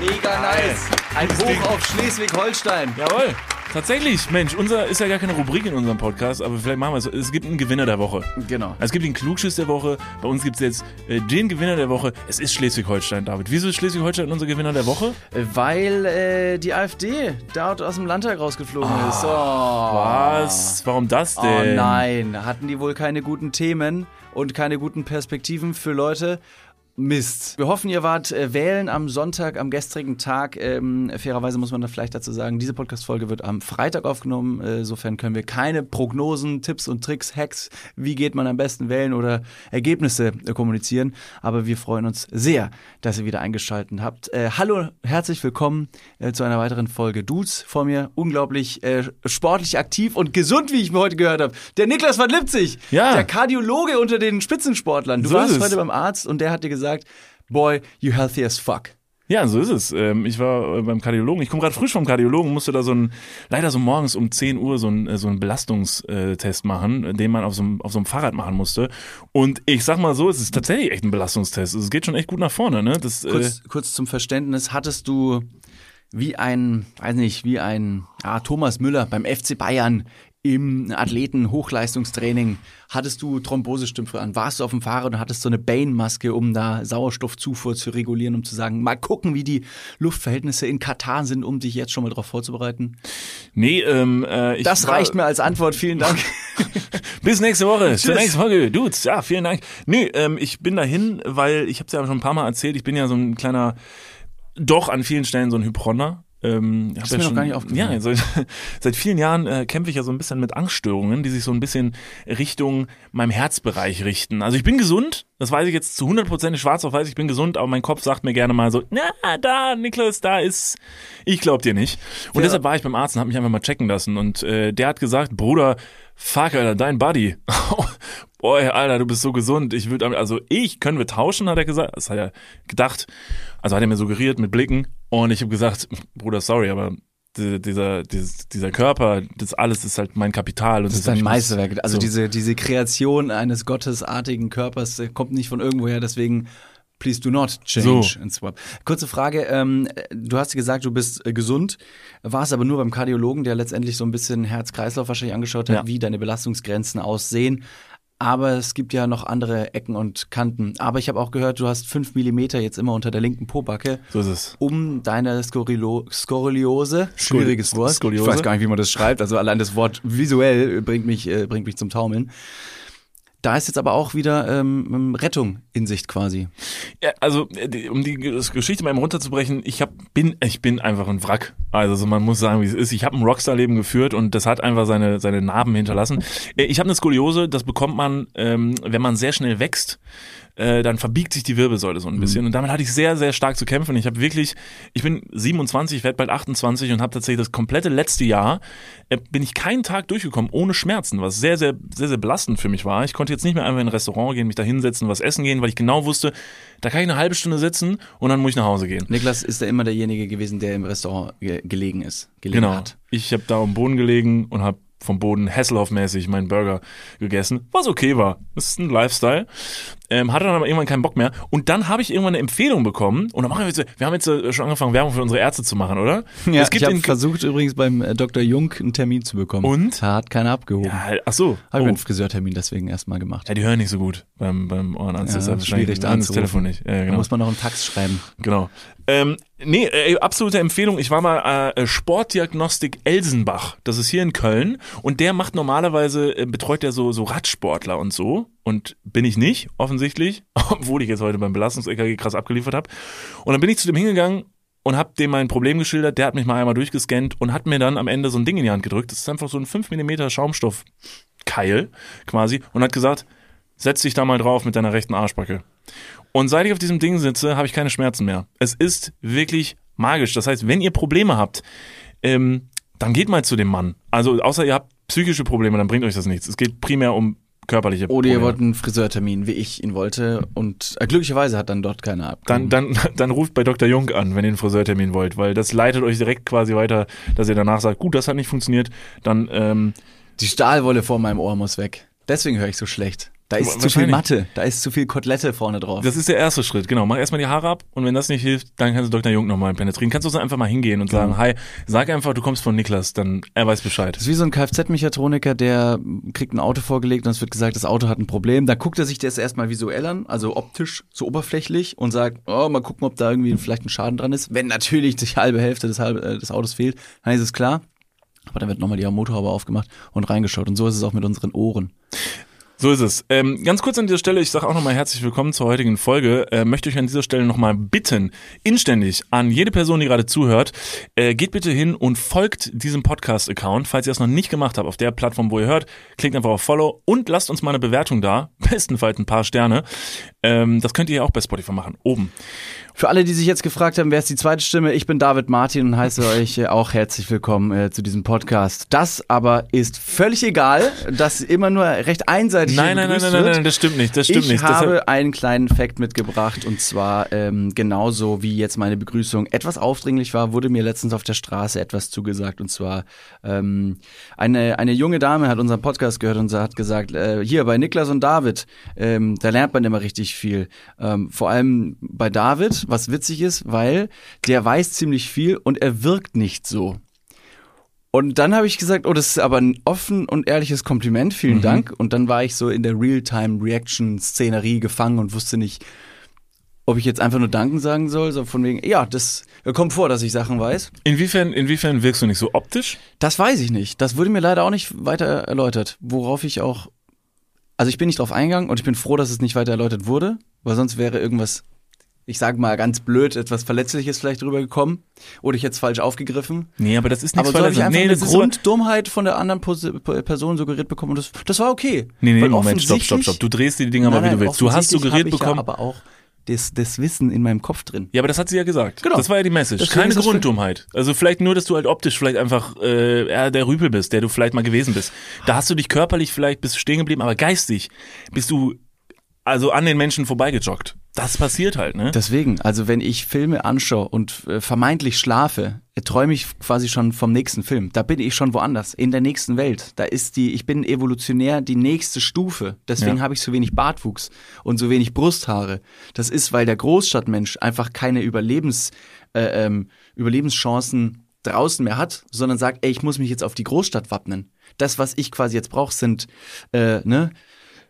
Mega nice. Ein Hoch auf Schleswig-Holstein. Jawohl. Tatsächlich, Mensch, unser ist ja gar keine Rubrik in unserem Podcast, aber vielleicht machen wir es. Es gibt einen Gewinner der Woche. Genau. Es gibt den Klugschiss der Woche. Bei uns gibt es jetzt äh, den Gewinner der Woche. Es ist Schleswig-Holstein, David. Wieso ist Schleswig-Holstein unser Gewinner der Woche? Weil äh, die AfD dort aus dem Landtag rausgeflogen ist. Oh. Was? Warum das Oh denn? nein, hatten die wohl keine guten Themen und keine guten Perspektiven für Leute? Mist. Wir hoffen, ihr wart äh, wählen am Sonntag, am gestrigen Tag. Ähm, fairerweise muss man da vielleicht dazu sagen, diese Podcast-Folge wird am Freitag aufgenommen. Äh, insofern können wir keine Prognosen, Tipps und Tricks, Hacks, wie geht man am besten wählen oder Ergebnisse äh, kommunizieren. Aber wir freuen uns sehr, dass ihr wieder eingeschaltet habt. Äh, hallo, herzlich willkommen äh, zu einer weiteren Folge Dudes. Vor mir unglaublich äh, sportlich aktiv und gesund, wie ich mir heute gehört habe. Der Niklas van Lipzig, Ja. der Kardiologe unter den Spitzensportlern. Du So warst heute beim Arzt und der hat dir gesagt, boy, you healthy as fuck. Ja, so ist es. Ähm, ich war äh, beim Kardiologen. Ich komme gerade frisch vom Kardiologen, musste da so ein, leider so morgens um 10 Uhr so ein, äh, so einen Belastungstest machen, äh, den man auf so, einem, auf so einem Fahrrad machen musste. Und ich sag mal so, es ist tatsächlich echt ein Belastungstest. Es geht schon echt gut nach vorne, ne? Das, äh, Kurz, kurz zum Verständnis, hattest du wie ein, weiß nicht, wie ein ah, Thomas Müller beim FC Bayern im Athleten-Hochleistungstraining, hattest du Thrombosestümpfe an, warst du auf dem Fahrrad und hattest so eine Bane-Maske, um da Sauerstoffzufuhr zu regulieren, um zu sagen, mal gucken, wie die Luftverhältnisse in Katar sind, um dich jetzt schon mal darauf vorzubereiten. nee, ähm, äh, ich Das reicht mir als Antwort, vielen Dank. Bis nächste Woche. Zur Tschüss. nächsten Folge. Dudes, ja, vielen Dank. Nee, ähm, ich bin dahin, weil ich habe es ja schon ein paar Mal erzählt, ich bin ja so ein kleiner, doch an vielen Stellen so ein Hypronner. Ähm, hab ist ja mir noch schon, gar nicht aufgefallen. Ja, seit, seit vielen Jahren äh, kämpfe ich ja so ein bisschen mit Angststörungen, die sich so ein bisschen Richtung meinem Herzbereich richten. Also ich bin gesund, das weiß ich jetzt zu 100% schwarz auf weiß, ich bin gesund, aber mein Kopf sagt mir gerne mal so, na, da, Niklas, da ist, ich glaub dir nicht. Und Ja. deshalb war ich beim Arzt und habe mich einfach mal checken lassen und äh, der hat gesagt, Bruder, fuck, Alter, dein Buddy. Boy, Alter, du bist so gesund. Ich würde, also ich, können wir tauschen, hat er gesagt. Das hat er gedacht. Also hat er mir suggeriert mit Blicken. Und ich habe gesagt, Bruder, sorry, aber die- dieser, dieses, dieser Körper, das alles ist halt mein Kapital. Und Das ist ein ich muss- Meisterwerk. Also so. diese, diese Kreation eines gottesartigen Körpers äh, kommt nicht von irgendwoher, deswegen please do not change So. and swap. Kurze Frage, ähm, du hast gesagt, du bist äh, gesund, warst aber nur beim Kardiologen, der letztendlich so ein bisschen Herz-Kreislauf wahrscheinlich angeschaut hat, Ja. wie deine Belastungsgrenzen aussehen. Aber es gibt ja noch andere Ecken und Kanten. Aber ich habe auch gehört, du hast fünf Millimeter jetzt immer unter der linken Pobacke, So ist es. um deine Skorilo Skoliose, schwieriges Wort, Skoliose. ich weiß gar nicht, wie man das schreibt, also allein das Wort visuell bringt mich, äh, bringt mich zum Taumeln. Da ist jetzt aber auch wieder ähm, Rettung in Sicht quasi. Ja, also äh, um die Geschichte mal eben runterzubrechen, ich hab, bin ich bin einfach ein Wrack. Also so, man muss sagen, wie es ist. Ich habe ein Rockstar-Leben geführt und das hat einfach seine seine Narben hinterlassen. Äh, Ich habe eine Skoliose, das bekommt man, ähm, wenn man sehr schnell wächst. Äh, dann verbiegt sich die Wirbelsäule so ein bisschen und damit hatte ich sehr sehr stark zu kämpfen. Ich habe wirklich, ich bin 27, werde bald 28 und habe tatsächlich das komplette letzte Jahr äh, bin ich keinen Tag durchgekommen ohne Schmerzen, was sehr sehr sehr sehr belastend für mich war. Ich konnte jetzt nicht mehr einfach in ein Restaurant gehen, mich da hinsetzen, was essen gehen, weil ich genau wusste, da kann ich eine halbe Stunde sitzen und dann muss ich nach Hause gehen. Niklas ist ja immer derjenige gewesen, der im Restaurant ge gelegen ist, gelegen Genau. hat. Ich habe da am Boden gelegen und habe vom Boden Hasselhoff-mäßig meinen Burger gegessen, was okay war. Das ist ein Lifestyle. Ähm, hatte dann aber irgendwann keinen Bock mehr. Und dann habe ich irgendwann eine Empfehlung bekommen. Und dann machen wir jetzt, wir haben jetzt schon angefangen, Werbung für unsere Ärzte zu machen, oder? Ja, es gibt ich habe versucht übrigens beim äh, Dr. Jung einen Termin zu bekommen. Und? Hat keiner abgehoben. ja, ach so. Habe Oh. einen Friseurtermin deswegen erstmal gemacht. Ja, die hören nicht so gut beim, beim Ohrenarzt. Ja, das ist schwierig, da das. Telefon nicht. Ja, Da genau. muss man noch einen Fax schreiben. Genau. Ähm, nee, äh, absolute Empfehlung. Ich war mal äh, Sportdiagnostik Elsenbach. Das ist hier in Köln. Und der macht normalerweise, äh, betreut der so, so Radsportler und so. Und bin ich nicht, offensichtlich. Obwohl ich jetzt heute beim Belastungs-EKG krass abgeliefert habe. Und dann bin ich zu dem hingegangen und habe dem mein Problem geschildert. Der hat mich mal einmal durchgescannt und hat mir dann am Ende so ein Ding in die Hand gedrückt. Das ist einfach so ein 5 mm Schaumstoffkeil quasi. Und hat gesagt, setz dich da mal drauf mit deiner rechten Arschbacke. Und seit ich auf diesem Ding sitze, habe ich keine Schmerzen mehr. Es ist wirklich magisch. Das heißt, wenn ihr Probleme habt, ähm, dann geht mal zu dem Mann. Also außer ihr habt psychische Probleme, dann bringt euch das nichts. Es geht primär um körperliche Oder Probleme. ihr wollt einen Friseurtermin, wie ich ihn wollte. Und äh, glücklicherweise hat dann dort keiner dann, abgehoben. dann, dann ruft bei Dr. Jung an, wenn ihr einen Friseurtermin wollt, weil das leitet euch direkt quasi weiter, dass ihr danach sagt, gut, das hat nicht funktioniert, dann ähm, Die Stahlwolle vor meinem Ohr muss weg. Deswegen höre ich so schlecht. Da ist zu viel. Matte, da ist zu viel Kotelette vorne drauf. Das ist der erste Schritt, genau. Mach erstmal die Haare ab und wenn das nicht hilft, dann kannst du Dr. Jung nochmal penetrieren. Kannst du so einfach mal hingehen und sagen, hi, sag einfach, du kommst von Niklas, dann er weiß Bescheid. Das ist wie so ein Kfz-Mechatroniker, der kriegt ein Auto vorgelegt und es wird gesagt, das Auto hat ein Problem. Dann guckt er sich das erstmal visuell an, also optisch, so oberflächlich und sagt, oh, mal gucken, ob da irgendwie vielleicht ein Schaden dran ist. Wenn natürlich die halbe Hälfte des, äh, des Autos fehlt, dann ist es klar. Aber dann wird nochmal die Motorhaube aufgemacht und reingeschaut. Und so ist es auch mit unseren Ohren. So ist es. Ähm, ganz kurz an dieser Stelle, ich sage auch nochmal herzlich willkommen zur heutigen Folge. Äh, möchte euch an dieser Stelle nochmal bitten, inständig an jede Person, die gerade zuhört, äh, geht bitte hin und folgt diesem Podcast-Account. Falls ihr das noch nicht gemacht habt, auf der Plattform, wo ihr hört, klickt einfach auf Follow und lasst uns mal eine Bewertung da. Bestenfalls ein paar Sterne. Ähm, das könnt ihr ja auch bei Spotify machen, oben. Für alle, die sich jetzt gefragt haben, wer ist die zweite Stimme, ich bin David Martin und heiße euch äh, auch herzlich willkommen äh, zu diesem Podcast. Das aber ist völlig egal, dass immer nur recht einseitig Nein, nein, nein, nein, nein, wird. nein, das stimmt nicht, das stimmt ich nicht. habe Deshalb- einen kleinen Fact mitgebracht und zwar ähm, genauso wie jetzt meine Begrüßung etwas aufdringlich war, wurde mir letztens auf der Straße etwas zugesagt und zwar ähm, eine, eine junge Dame hat unseren Podcast gehört und hat gesagt, äh, hier bei Niklas und David, ähm, da lernt man immer richtig viel. Ähm, vor allem bei David, was witzig ist, weil der weiß ziemlich viel und er wirkt nicht so. Und dann habe ich gesagt, oh, das ist aber ein offen und ehrliches Kompliment, vielen Mhm. Dank. Und dann war ich so in der Real-Time-Reaction-Szenerie gefangen und wusste nicht, ob ich jetzt einfach nur Danken sagen soll, so von wegen, ja, das kommt vor, dass ich Sachen weiß. Inwiefern, inwiefern wirkst du nicht so optisch? Das weiß ich nicht. Das wurde mir leider auch nicht weiter erläutert, worauf ich auch, also ich bin nicht drauf eingegangen und ich bin froh, dass es nicht weiter erläutert wurde, weil sonst wäre irgendwas, ich sage mal ganz blöd, etwas Verletzliches vielleicht drüber gekommen oder ich jetzt falsch aufgegriffen. Nee, aber das ist nichts so habe ich einfach nee, eine das Grunddummheit von der anderen Person suggeriert bekommen und das, das war okay. Nee, nee, Moment, stopp, stopp, stopp. Du drehst dir die Dinger mal, wie du willst. Du hast suggeriert bekommen. Ja aber auch das, das Wissen in meinem Kopf drin. Ja, aber das hat sie ja gesagt. Genau. Das war ja die Message. Deswegen Keine Grunddummheit. Also vielleicht nur, dass du halt optisch vielleicht einfach äh, eher der Rüpel bist, der du vielleicht mal gewesen bist. Da hast du dich körperlich vielleicht bist stehen geblieben, aber geistig bist du also an den Menschen vorbeigejoggt. Das passiert halt, ne? Deswegen, also wenn ich Filme anschaue und äh, vermeintlich schlafe, träume ich quasi schon vom nächsten Film. Da bin ich schon woanders, in der nächsten Welt. Da ist die, ich bin evolutionär die nächste Stufe. Deswegen Ja. habe ich so wenig Bartwuchs und so wenig Brusthaare. Das ist, weil der Großstadtmensch einfach keine Überlebens, äh, ähm, Überlebenschancen draußen mehr hat, sondern sagt, ey, ich muss mich jetzt auf die Großstadt wappnen. Das, was ich quasi jetzt brauche, sind äh, ne,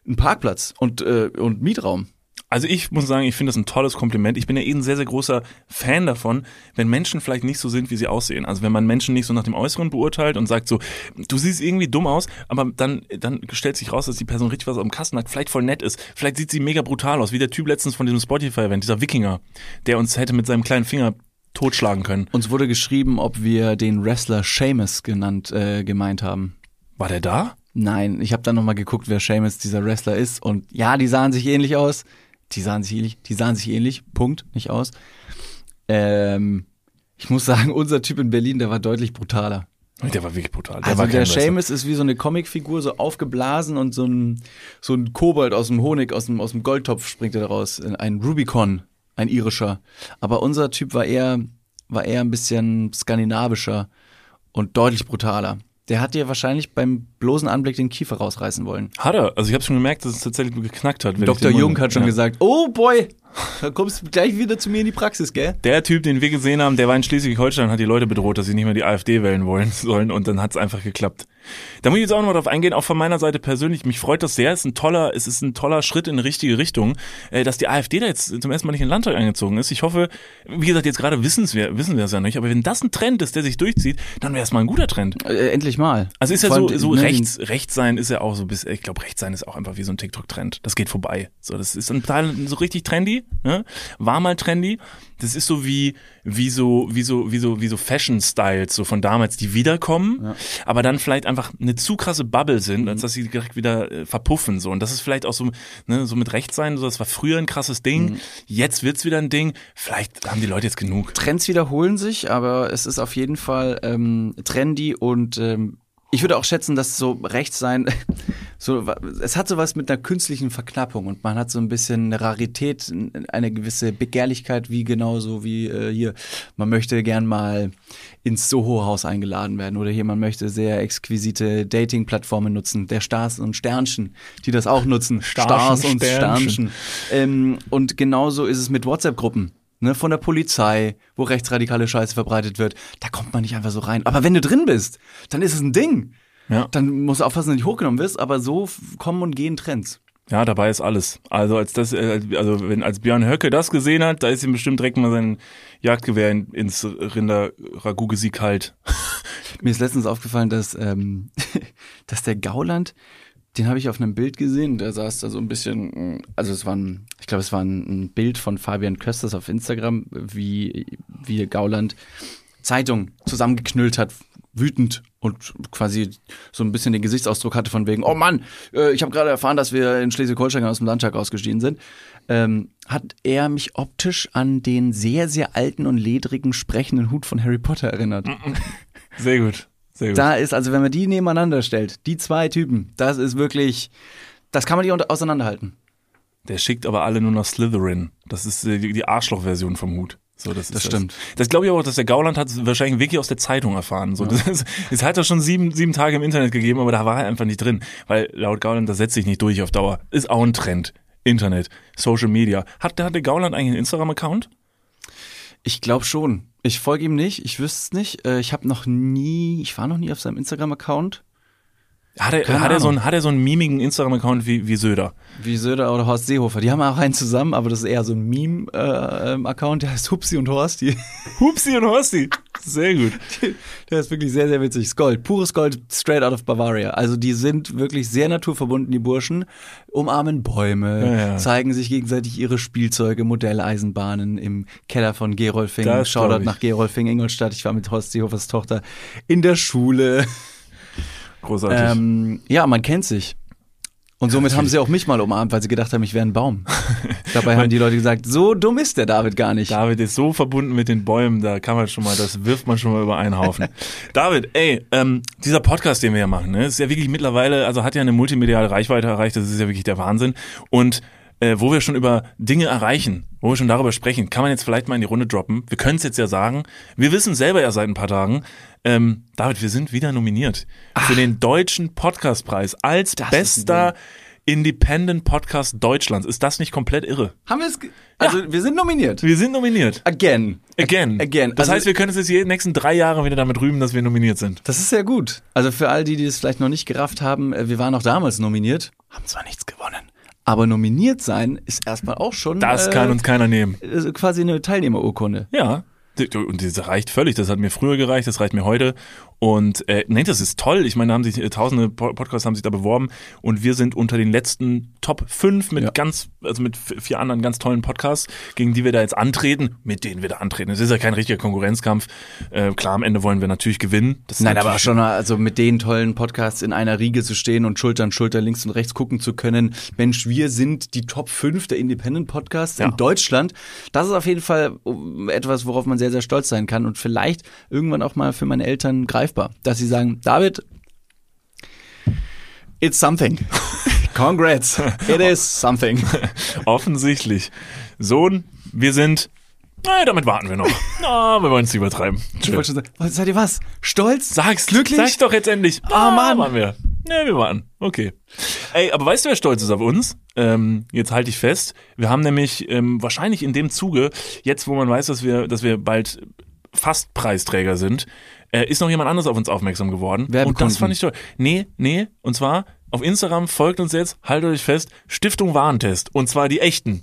ein Parkplatz und, äh, und Mietraum. Also ich muss sagen, ich finde das ein tolles Kompliment. Ich bin ja eh ein sehr, sehr großer Fan davon, wenn Menschen vielleicht nicht so sind, wie sie aussehen. Also wenn man Menschen nicht so nach dem Äußeren beurteilt und sagt so, du siehst irgendwie dumm aus, aber dann, dann stellt sich raus, dass die Person richtig was am Kasten hat, vielleicht voll nett ist. Vielleicht sieht sie mega brutal aus, wie der Typ letztens von diesem Spotify-Event, dieser Wikinger, der uns hätte mit seinem kleinen Finger totschlagen können. Uns wurde geschrieben, ob wir den Wrestler Seamus genannt äh, gemeint haben. War der da? Nein, ich habe dann nochmal geguckt, wer Seamus dieser Wrestler ist. Und ja, die sahen sich ähnlich aus. Die sahen sich ähnlich, die sahen sich ähnlich, Punkt, nicht aus. Ähm, ich muss sagen, unser Typ in Berlin, der war deutlich brutaler. Der war wirklich brutal. Der also der. Seamus ist wie so eine Comicfigur, so aufgeblasen und so ein, so ein Kobold aus dem Honig, aus dem, aus dem Goldtopf springt er daraus. Ein Rubicon, ein irischer. Aber unser Typ war eher, war eher ein bisschen skandinavischer und deutlich brutaler. Der hat dir wahrscheinlich beim bloßen Anblick den Kiefer rausreißen wollen. Hat er. Also ich habe schon gemerkt, dass es tatsächlich geknackt hat. Dr. Jung hat schon Ja. gesagt, oh boy, da kommst du gleich wieder zu mir in die Praxis, gell? Der Typ, den wir gesehen haben, der war in Schleswig-Holstein, hat die Leute bedroht, dass sie nicht mehr die AfD wählen wollen sollen und dann hat es einfach geklappt. Da muss ich jetzt auch nochmal drauf eingehen, auch von meiner Seite persönlich, mich freut das sehr, es ist ein toller, es ist ein toller Schritt in die richtige Richtung, äh, dass die AfD da jetzt zum ersten Mal nicht in den Landtag eingezogen ist. Ich hoffe, wie gesagt, jetzt gerade wissen wir, wissen wir es ja nicht, aber wenn das ein Trend ist, der sich durchzieht, dann wäre es mal ein guter Trend. Äh, endlich mal. Also ist ja so, so rechts, rechts sein ist ja auch so bis, ich glaube, rechts sein ist auch einfach wie so ein TikTok-Trend. Das geht vorbei. So, das ist ein Teil so richtig trendy, ne? War mal trendy. Das ist so wie, wie so, wie so, wie so, wie so Fashion-Styles, so von damals, die wiederkommen, aber dann vielleicht einfach eine zu krasse Bubble sind, als dass sie direkt wieder äh, verpuffen, so. Und das ist vielleicht auch so, ne, so mit rechts sein, so, das war früher ein krasses Ding. Jetzt wird's wieder ein Ding. Vielleicht haben die Leute jetzt genug. Trends wiederholen sich, aber es ist auf jeden Fall ähm, trendy und ähm, ich würde auch schätzen, dass so rechts sein so, es hat sowas mit einer künstlichen Verknappung und man hat so ein bisschen eine Rarität, eine gewisse Begehrlichkeit, wie genauso wie äh, hier, man möchte gern mal ins Soho-Haus eingeladen werden oder hier, man möchte sehr exquisite Dating-Plattformen nutzen, der Stars und Sternchen, die das auch nutzen. Stars und Sternchen. Ähm, und genauso ist es mit WhatsApp-Gruppen. Ne, von der Polizei, wo rechtsradikale Scheiße verbreitet wird, da kommt man nicht einfach so rein. Aber wenn du drin bist, dann ist es ein Ding. Ja. Dann musst du aufpassen, dass du nicht hochgenommen wirst, aber so kommen und gehen Trends. Ja, dabei ist alles. Also als das, äh, also wenn als Björn Höcke das gesehen hat, da ist ihm bestimmt direkt mal sein Jagdgewehr in, ins Rinder-Ragout-Gesieg kalt. Mir ist letztens aufgefallen, dass, ähm, dass der Gauland, den habe ich auf einem Bild gesehen, der saß da so ein bisschen, mh, also es war ein, ich glaube, es war ein, Bild von Fabian Kösters auf Instagram, wie, wie Gauland Zeitung zusammengeknüllt hat, wütend und quasi so ein bisschen den Gesichtsausdruck hatte von wegen, oh Mann, äh, ich habe gerade erfahren, dass wir in Schleswig-Holstein aus dem Landtag ausgestiegen sind, ähm, hat er mich optisch an den sehr, sehr alten und ledrigen sprechenden Hut von Harry Potter erinnert. Sehr gut. Sehr gut. Da ist, also wenn man die nebeneinander stellt, die zwei Typen, das ist wirklich, das kann man nicht auseinanderhalten. Der schickt aber alle nur nach Slytherin. Das ist äh, die Arschloch-Version vom Hut. So, das, Das stimmt. Das glaube ich aber auch, dass der Gauland hat es wahrscheinlich wirklich aus der Zeitung erfahren. So, das ist, es hat ja schon sieben, sieben Tage im Internet gegeben, aber da war er einfach nicht drin. Weil laut Gauland, das setzt sich nicht durch auf Dauer. Ist auch ein Trend. Internet, Social Media. Hat, hat der Gauland eigentlich einen Instagram-Account? Ich glaube schon. Ich folge ihm nicht, ich wüsste es nicht. Äh, Ich habe noch nie, ich war noch nie auf seinem Instagram-Account. Hat er, Keine hat er, so, einen, hat er so einen mimigen Instagram-Account wie, wie Söder? Wie Söder oder Horst Seehofer. Die haben auch einen zusammen, aber das ist eher so ein Meme-Account, der heißt Hupsi und Horst. Die, Hupsi und Horsti. Sehr gut. der ist wirklich sehr, sehr witzig. Gold, pures Gold, straight out of Bavaria. Also die sind wirklich sehr naturverbunden, die Burschen. Umarmen Bäume, Ja, ja. zeigen sich gegenseitig ihre Spielzeuge, Modelleisenbahnen im Keller von Gerolfing. Shoutout nach Gerolfing, Ingolstadt. Ich war mit Horst Seehofers Tochter in der Schule. Großartig. Ähm, ja, man kennt sich. Und somit haben sie auch mich mal umarmt, weil sie gedacht haben, ich wäre ein Baum. Dabei haben die Leute gesagt, so dumm ist der David gar nicht. David ist so verbunden mit den Bäumen, da kann man schon mal, das wirft man schon mal über einen Haufen. David, ey, ähm, dieser Podcast, den wir ja machen, ne, ist ja wirklich mittlerweile, also hat ja eine multimediale Reichweite erreicht, das ist ja wirklich der Wahnsinn. Und äh, wo wir schon über Dinge erreichen, wo wir schon darüber sprechen, kann man jetzt vielleicht mal in die Runde droppen. Wir können es jetzt ja sagen. Wir wissen selber ja seit ein paar Tagen. Ähm, David, wir sind wieder nominiert für den Deutschen Podcastpreis als bester Independent Podcast Deutschlands. Ist das nicht komplett irre? Haben wir es? Also wir sind nominiert. Wir sind nominiert. Again. Again. Again. Das Also- heißt, wir können uns jetzt die nächsten drei Jahre wieder damit rühmen, dass wir nominiert sind. Das ist sehr gut. Also für all die, die es vielleicht noch nicht gerafft haben, äh, wir waren auch damals nominiert, haben zwar nichts gewonnen, aber nominiert sein ist erstmal auch schon Das äh, kann uns keiner nehmen. quasi eine Teilnehmerurkunde. Ja. Und das reicht völlig. Das hat mir früher gereicht, das reicht mir heute. Und äh, nee, das ist toll. Ich meine, da haben sich äh, tausende Po- Podcasts haben sich da beworben und wir sind unter den letzten Top 5 mit Ja. ganz, also mit vier anderen ganz tollen Podcasts, gegen die wir da jetzt antreten, mit denen wir da antreten. Es ist ja kein richtiger Konkurrenzkampf. Äh, klar, am Ende wollen wir natürlich gewinnen. Das Nein, aber schon mal, also mit den tollen Podcasts in einer Riege zu stehen und Schulter an Schulter links und rechts gucken zu können. Mensch, wir sind die Top 5 der Independent Podcasts Ja. in Deutschland. Das ist auf jeden Fall etwas, worauf man sehr, sehr stolz sein kann und vielleicht irgendwann auch mal für meine Eltern greifbar, dass sie sagen, David, it's something. Congrats. It is something. Offensichtlich. Sohn, wir sind. Nein, damit warten wir noch. Na, wir wollen es nicht übertreiben. Ich wollte schon sagen, seid ihr was? Stolz? Sag's, Glücklich? Sag's doch jetzt endlich. Ah, Mann. Waren wir. Ne, wir warten. Okay. Ey, aber weißt du, wer stolz ist auf uns? Ähm, jetzt halte ich fest. Wir haben nämlich ähm, wahrscheinlich in dem Zuge, jetzt wo man weiß, dass wir, dass wir bald fast Preisträger sind, äh, ist noch jemand anderes auf uns aufmerksam geworden. Und das fand ich toll. Nee, nee, und zwar auf Instagram folgt uns jetzt, haltet euch fest, Stiftung Warentest. Und zwar die echten.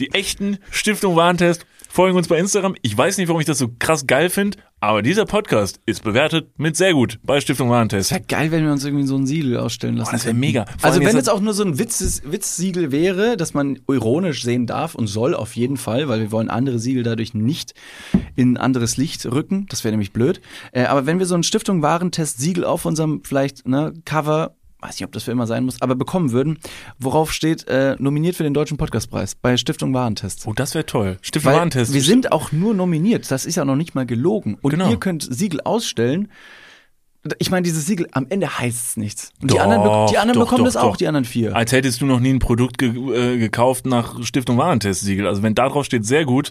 Die echten Stiftung Warentest folgen uns bei Instagram. Ich weiß nicht, warum ich das so krass geil finde, aber dieser Podcast ist bewertet mit sehr gut bei Stiftung Warentest. Wäre geil, wenn wir uns irgendwie so ein Siegel ausstellen lassen. Boah, das wär könnten. mega. Vor Also wenn jetzt es auch nur so ein Witzes, Witzsiegel wäre, dass man ironisch sehen darf und soll auf jeden Fall, weil wir wollen andere Siegel dadurch nicht in ein anderes Licht rücken. Das wäre nämlich blöd. Äh, aber wenn wir so ein Stiftung Warentest Siegel auf unserem vielleicht ne, Cover weiß nicht, ob das für immer sein muss, aber bekommen würden, worauf steht, äh, nominiert für den Deutschen Podcastpreis bei Stiftung Warentest. Oh, das wäre toll. Stiftung Weil Warentest. wir sind auch nur nominiert, das ist ja noch nicht mal gelogen. Und Genau. ihr könnt Siegel ausstellen Ich meine, dieses Siegel, am Ende heißt es nichts. Und die Doch, anderen, be- die anderen doch, bekommen doch, das auch, die anderen vier. Als hättest du noch nie ein Produkt ge äh, gekauft nach Stiftung Warentest-Siegel. Also wenn da drauf steht, sehr gut,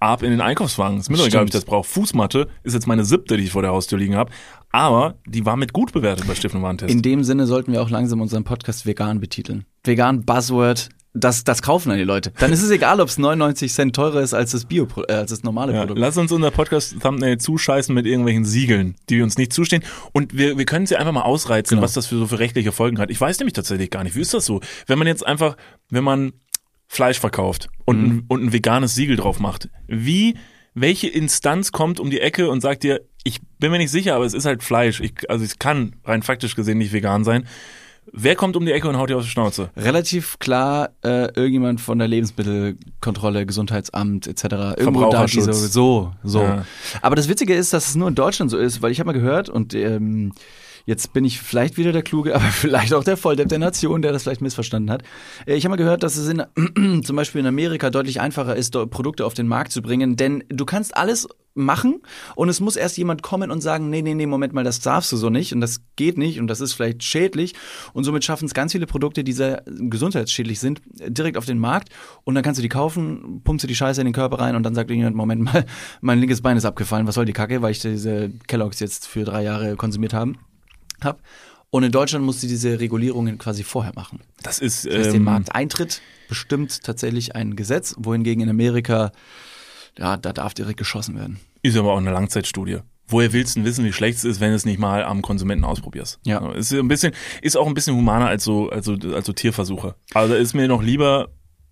ab in den Einkaufswagen. Ist mir doch egal, ob ich das brauche. Fußmatte ist jetzt meine siebte, die ich vor der Haustür liegen habe. Aber die war mit gut bewertet bei Stiftung Warentest. In dem Sinne sollten wir auch langsam unseren Podcast vegan betiteln. Vegan Buzzword, das, das kaufen dann die Leute. Dann ist es egal, ob es 99 Cent teurer ist als das Bio, äh, als das normale Ja, Produkt. lass uns unser Podcast-Thumbnail zuscheißen mit irgendwelchen Siegeln, die uns nicht zustehen. Und wir, wir können sie einfach mal ausreizen, Genau. was das für so für rechtliche Folgen hat. Ich weiß nämlich tatsächlich gar nicht, wie ist das so? Wenn man jetzt einfach, wenn man Fleisch verkauft und, ein, und ein veganes Siegel drauf macht, wie, welche Instanz kommt um die Ecke und sagt dir, ich bin mir nicht sicher, aber es ist halt Fleisch. Ich, also es kann rein faktisch gesehen nicht vegan sein. Wer kommt um die Ecke und haut dir auf die Schnauze? Relativ klar, äh, irgendjemand von der Lebensmittelkontrolle, Gesundheitsamt etc. Irgendwo da diese, so, so. Ja. Aber das Witzige ist, dass es nur in Deutschland so ist, weil ich habe mal gehört und ähm, jetzt bin ich vielleicht wieder der Kluge, aber vielleicht auch der Volldepp der Nation, der das vielleicht missverstanden hat. Äh, Ich habe mal gehört, dass es in, zum Beispiel in Amerika deutlich einfacher ist, Produkte auf den Markt zu bringen, denn du kannst alles machen und es muss erst jemand kommen und sagen, nee, nee, nee, Moment mal, das darfst du so nicht und das geht nicht und das ist vielleicht schädlich. Und somit schaffen es ganz viele Produkte, die sehr gesundheitsschädlich sind, direkt auf den Markt. Und dann kannst du die kaufen, pumpst du die Scheiße in den Körper rein und dann sagt irgendjemand, Moment mal, mein linkes Bein ist abgefallen, was soll die Kacke, weil ich diese Kelloggs jetzt für drei Jahre konsumiert haben, hab. Und in Deutschland musst du diese Regulierungen quasi vorher machen. Das ist, Das heißt, ähm, den Markteintritt bestimmt tatsächlich ein Gesetz, wohingegen in Amerika, ja, da darf direkt geschossen werden. Ist aber auch eine Langzeitstudie. Woher willst du denn wissen, wie schlecht es ist, wenn du es nicht mal am Konsumenten ausprobierst? Ja. Also, Ist ein bisschen, ist auch ein bisschen humaner als so, als so, als so Tierversuche. Also ist mir noch lieber,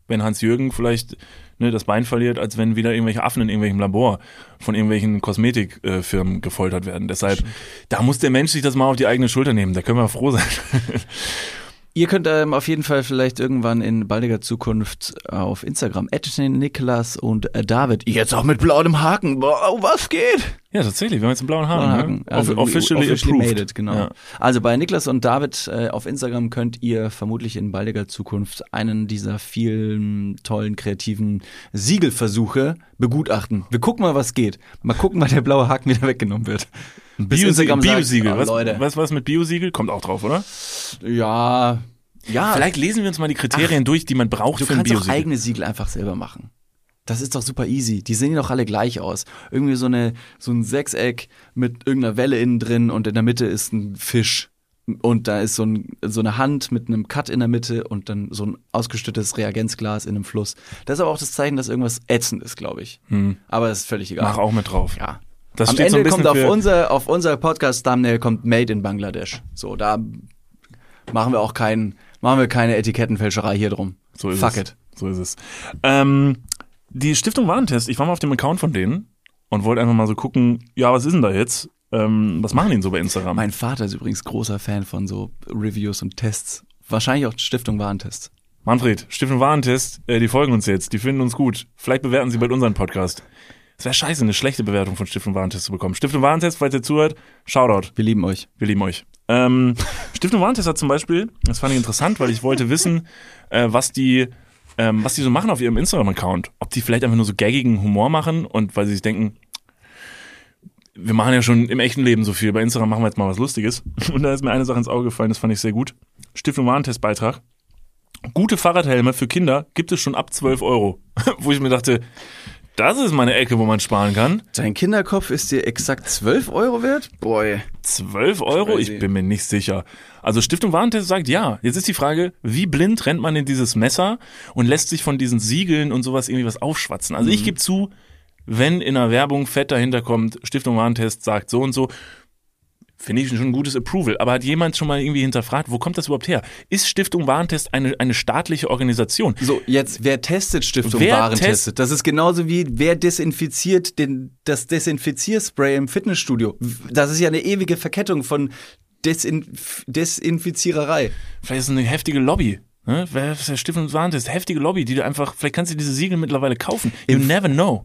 wenn Hans-Jürgen vielleicht ne, das Bein verliert, als wenn wieder irgendwelche Affen in irgendwelchem Labor von irgendwelchen Kosmetikfirmen gefoltert werden. Deshalb, da muss der Mensch sich das mal auf die eigene Schulter nehmen. Da können wir froh sein. Ihr könnt ähm, auf jeden Fall vielleicht irgendwann in baldiger Zukunft auf Instagram Niklas und äh, David, jetzt auch mit blauem Haken, Boah, was geht? ja, tatsächlich. Wir haben jetzt einen blauen Haaren. Haken. Ne? Also Off- officially, officially approved. it, genau. Ja. Also bei Niklas und David äh, auf Instagram könnt ihr vermutlich in baldiger Zukunft einen dieser vielen tollen kreativen Siegelversuche begutachten. Wir gucken mal, was geht. Mal gucken, wann der blaue Haken wieder weggenommen wird. Biosiegel. Sagt, Biosiegel. oh, was, was, was mit Biosiegel? Kommt auch drauf, oder? Ja, ja. Vielleicht lesen wir uns mal die Kriterien durch, die man braucht Du für ein kannst auch Biosiegel. eigene Siegel einfach selber machen. Das ist doch super easy. Die sehen doch alle gleich aus. Irgendwie so, eine, so ein Sechseck mit irgendeiner Welle innen drin und in der Mitte ist ein Fisch. Und da ist so, ein, so eine Hand mit einem Cut in der Mitte und dann so ein ausgestüttetes Reagenzglas in einem Fluss. Das ist aber auch das Zeichen, dass irgendwas ätzend ist, glaube ich. Aber das ist völlig egal. Mach auch mit drauf. Ja. Das Am steht so Ende ein bisschen kommt auf unser, auf unser Podcast-Thumbnail kommt Made in Bangladesch. So, da machen wir auch keinen, machen wir keine Etikettenfälscherei hier drum. So ist Fuck es. it. So ist es. Ähm, die Stiftung Warentest, ich war mal auf dem Account von denen und wollte einfach mal so gucken, ja, was ist denn da jetzt? Ähm, was machen die denn so bei Instagram? Mein Vater ist übrigens großer Fan von so Reviews und Tests. Wahrscheinlich auch Stiftung Warentest. Manfred, Stiftung Warentest, äh, die folgen uns jetzt, die finden uns gut. Vielleicht bewerten sie bald unseren Podcast. Es wäre scheiße, eine schlechte Bewertung von Stiftung Warentest zu bekommen. Stiftung Warentest, falls ihr zuhört, Shoutout. Wir lieben euch. Wir lieben euch. Ähm, Stiftung Warentest hat zum Beispiel, das fand ich interessant, weil ich wollte wissen, äh, was die, ähm, was die so machen auf ihrem Instagram-Account. Ob die vielleicht einfach nur so gaggigen Humor machen und weil sie sich denken, wir machen ja schon im echten Leben so viel, bei Instagram machen wir jetzt mal was Lustiges. Und da ist mir eine Sache ins Auge gefallen, das fand ich sehr gut. Stiftung Warentest-Beitrag. Gute Fahrradhelme für Kinder gibt es schon ab 12 Euro. Wo ich mir dachte, das ist meine Ecke, wo man sparen kann. Dein Kinderkopf ist dir exakt 12 Euro wert? Boy. 12 Euro? Crazy. Ich bin mir nicht sicher. Also Stiftung Warentest sagt ja. Jetzt ist die Frage, wie blind rennt man in dieses Messer und lässt sich von diesen Siegeln und sowas irgendwie was aufschwatzen? Also ich gebe zu, wenn in einer Werbung fett dahinter kommt, Stiftung Warentest sagt so und so, finde ich schon ein gutes Approval. Aber hat jemand schon mal irgendwie hinterfragt, wo kommt das überhaupt her? Ist Stiftung Warentest eine, eine staatliche Organisation? So, jetzt, wer testet Stiftung Wer Warentestet? test- Das ist genauso wie, wer desinfiziert den, das Desinfizierspray im Fitnessstudio. Das ist ja eine ewige Verkettung von Desinf Desinfiziererei. Vielleicht ist es eine heftige Lobby. Ne? Stiftung Warentest? Heftige Lobby, die du einfach, vielleicht kannst du diese Siegel mittlerweile kaufen. You never know.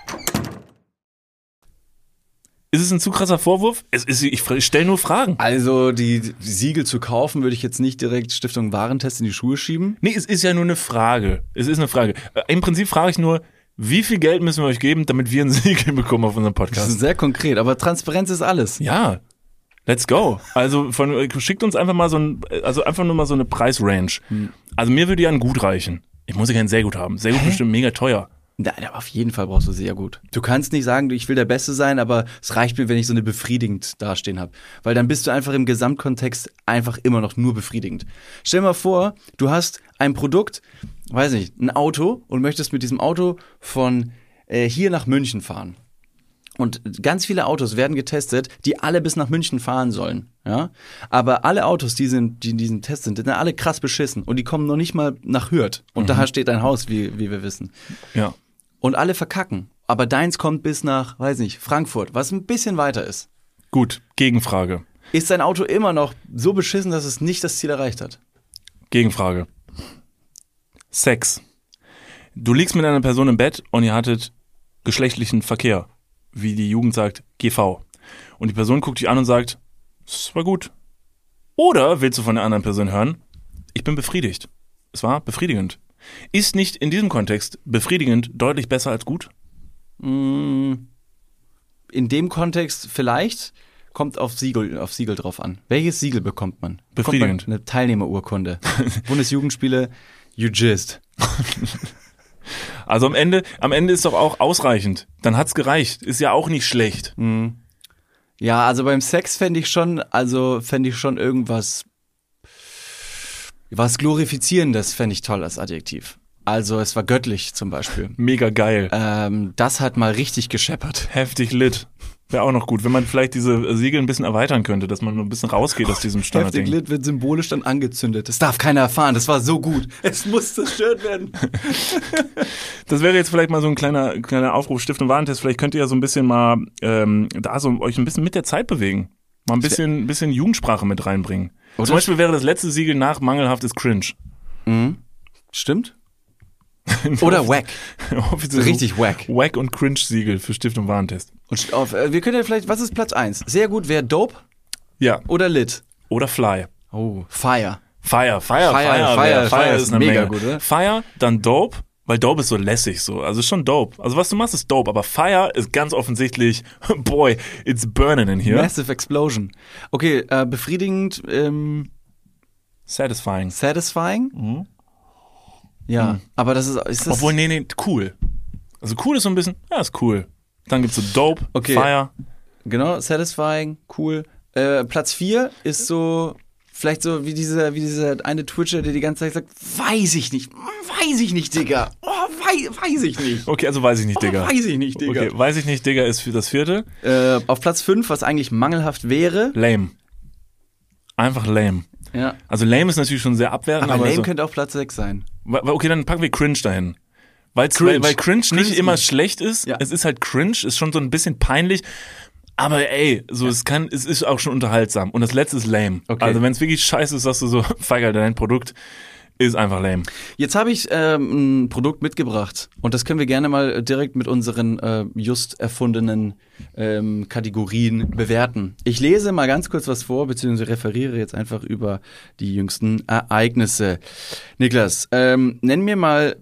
Ist es ein zu krasser Vorwurf? Es ist, ich stelle nur Fragen. Also die Siegel zu kaufen, würde ich jetzt nicht direkt Stiftung Warentest in die Schuhe schieben. Nee, es ist ja nur eine Frage. Es ist eine Frage. Äh, Im Prinzip frage ich nur, wie viel Geld müssen wir euch geben, damit wir einen Siegel bekommen auf unserem Das ist Podcast? sehr konkret, aber Transparenz ist alles. Ja. Let's go. Also von, äh, schickt uns einfach mal so ein, also einfach nur mal so eine Preisrange. Also mir würde ja ein Gut reichen. Ich muss ja kein sehr gut haben. Sehr gut bestimmt mega teuer. Nein, aber auf jeden Fall brauchst du sehr gut. Du kannst nicht sagen, ich will der Beste sein, aber es reicht mir, wenn ich so eine befriedigend dastehen habe. Weil dann bist du einfach im Gesamtkontext einfach immer noch nur befriedigend. Stell mal vor, du hast ein Produkt, weiß nicht, ein Auto und möchtest mit diesem Auto von äh, hier nach München fahren. Und ganz viele Autos werden getestet, die alle bis nach München fahren sollen. Ja? Aber alle Autos, die, sind, die in diesem Test sind, sind alle krass beschissen. Und die kommen noch nicht mal nach Hürth. Und da steht ein Haus, wie, wie wir wissen. Ja. Und alle verkacken. Aber deins kommt bis nach, weiß nicht, Frankfurt, was ein bisschen weiter ist. Gut, Gegenfrage. Ist dein Auto immer noch so beschissen, dass es nicht das Ziel erreicht hat? Gegenfrage. Sex. Du liegst mit einer Person im Bett und ihr hattet geschlechtlichen Verkehr. Wie die Jugend sagt, GV. Und die Person guckt dich an und sagt, es war gut. Oder willst du von der anderen Person hören, ich bin befriedigt. Es war befriedigend. Ist nicht in diesem Kontext befriedigend deutlich besser als gut? Mm, In dem Kontext vielleicht kommt auf Siegel, auf Siegel drauf an. Welches Siegel bekommt man? Befriedigend. Bekommt man eine Teilnehmerurkunde. Bundesjugendspiele, you jizzed. Also am Ende, am Ende ist doch auch ausreichend. Dann hat's gereicht. Ist ja auch nicht schlecht. Ja, also beim Sex fände ich schon, also fände ich schon irgendwas, was Glorifizierendes fände ich toll als Adjektiv. Also es war göttlich zum Beispiel. Mega geil. Ähm, das hat mal richtig gescheppert. Heftig lit. Wäre auch noch gut, wenn man vielleicht diese Siegel ein bisschen erweitern könnte, dass man ein bisschen rausgeht aus diesem Heftig Standardding. lit wird symbolisch dann angezündet. Das darf keiner erfahren. Das war so gut. Es muss zerstört werden. Das wäre jetzt vielleicht mal so ein kleiner, kleiner Aufruf, Stiftung Warentest. Vielleicht könnt ihr ja so ein bisschen mal ähm, da so euch ein bisschen mit der Zeit bewegen. Mal ein bisschen, bisschen Jugendsprache mit reinbringen. Oder- Zum Beispiel wäre das letzte Siegel nach mangelhaftes Cringe. Stimmt? Oder wack. Richtig wack. Wack und Cringe-Siegel für Stiftung Warentest. Und auf, äh, wir können ja vielleicht, was ist Platz eins? Sehr gut wäre Dope Ja. oder Lit? Oder Fly. Oh, Fire. Fire, Fire, Fire, Fire, Fire, Fire, Fire ist ist eine mega Menge. gut, oder? Fire, dann Dope, weil Dope ist so lässig so. Also ist schon Dope. Also was du machst ist Dope, aber Fire ist ganz offensichtlich, boy, it's burning in here. Massive Explosion. Okay, äh, befriedigend, ähm, Satisfying. satisfying? Ja, aber das ist, ist das, Obwohl, nee, nee, cool. Also cool ist so ein bisschen, ja, ist cool. Dann gibt's so Dope, Okay. Fire. Genau, satisfying, cool. Äh, Platz 4 ist so, vielleicht so wie dieser, wie dieser eine Twitcher, der die ganze Zeit sagt, weiß ich nicht, weiß ich nicht, Digga. Oh, weiß, weiß ich nicht. Okay, also weiß ich nicht, Oh, Digga. weiß ich nicht, Digga. Okay, weiß ich nicht, Digga, ist für das vierte. Äh, auf Platz 5, was eigentlich mangelhaft wäre, Lame. Einfach lame. Ja. Also lame ist natürlich schon sehr abwertend, Aber aber, Lame so, könnte auch Platz 6 sein. Okay, dann packen wir Cringe dahin. Cringe. Weil, weil Cringe, Cringe nicht immer schlecht ist. Ja. Es ist halt Cringe, ist schon so ein bisschen peinlich. Aber ey, so es kann, es ist auch schon unterhaltsam. Und das letzte ist lame. Okay. Also wenn es wirklich scheiße ist, sagst du so, feigert dein Produkt ist einfach lame. Jetzt habe ich ähm, ein Produkt mitgebracht und das können wir gerne mal direkt mit unseren äh, just erfundenen ähm, Kategorien bewerten. Ich lese mal ganz kurz was vor, beziehungsweise referiere jetzt einfach über die jüngsten Ereignisse. Niklas, ähm, nenn mir mal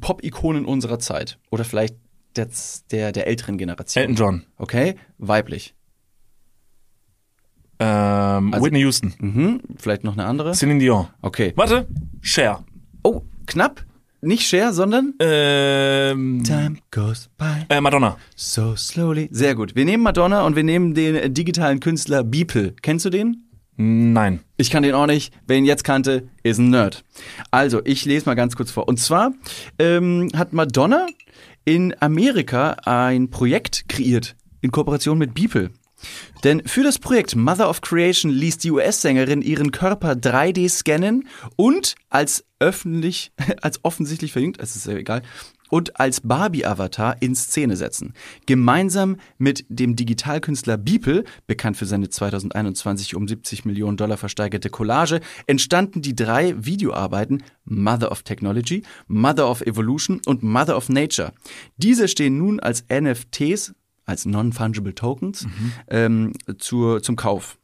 Pop-Ikonen unserer Zeit oder vielleicht der, der, der älteren Generation. Elton John, Okay, weiblich. Ähm, Also- Whitney Houston, Mhm. Vielleicht noch eine andere? Celine Dion. Okay. Warte, Cher. Oh, knapp. Nicht Cher, sondern Ähm, Time goes by. äh, Madonna. So slowly. Sehr gut. Wir nehmen Madonna und wir nehmen den digitalen Künstler Beeple. Kennst du den? Nein. Ich kann den auch nicht. Wer ihn jetzt kannte, ist ein Nerd. Also, ich lese mal ganz kurz vor. Und zwar ähm, hat Madonna in Amerika ein Projekt kreiert in Kooperation mit Beeple. Denn für das Projekt Mother of Creation ließ die US-Sängerin ihren Körper 3D scannen und als öffentlich, als offensichtlich verjüngt, es ist ja egal, und als Barbie-Avatar in Szene setzen. Gemeinsam mit dem Digitalkünstler Beeple, bekannt für seine 2021 um 70 Millionen Dollar versteigerte Collage, entstanden die drei Videoarbeiten Mother of Technology, Mother of Evolution und Mother of Nature. Diese stehen nun als NFTs, als Non-Fungible Tokens, ähm, zur, zum Kauf.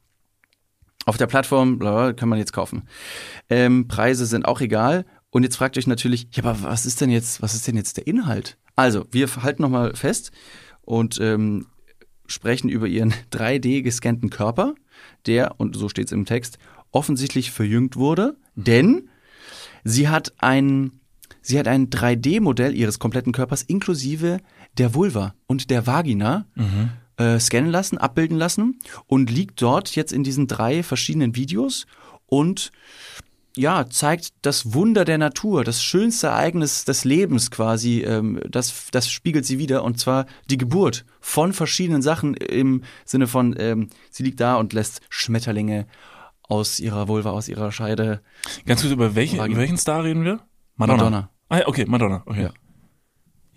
Auf der Plattform bla, bla, kann man jetzt kaufen. Ähm, Preise sind auch egal. Und jetzt fragt euch natürlich, ja, aber was ist denn jetzt, was ist denn jetzt der Inhalt? Also, wir halten nochmal fest und ähm, sprechen über ihren 3D gescannten Körper, der, und so steht es im Text, offensichtlich verjüngt wurde, denn sie hat ein, sie hat ein 3D-Modell ihres kompletten Körpers inklusive der Vulva und der Vagina äh, scannen lassen, abbilden lassen und liegt dort jetzt in diesen drei verschiedenen Videos und ja, zeigt das Wunder der Natur, das schönste Ereignis des Lebens quasi, ähm, das, das spiegelt sie wieder und zwar die Geburt von verschiedenen Sachen im Sinne von, ähm, sie liegt da und lässt Schmetterlinge aus ihrer Vulva, aus ihrer Scheide. Ganz kurz, über, welche, über welchen Star reden wir? Madonna. Ah, ja, okay, Madonna. Okay. Ja.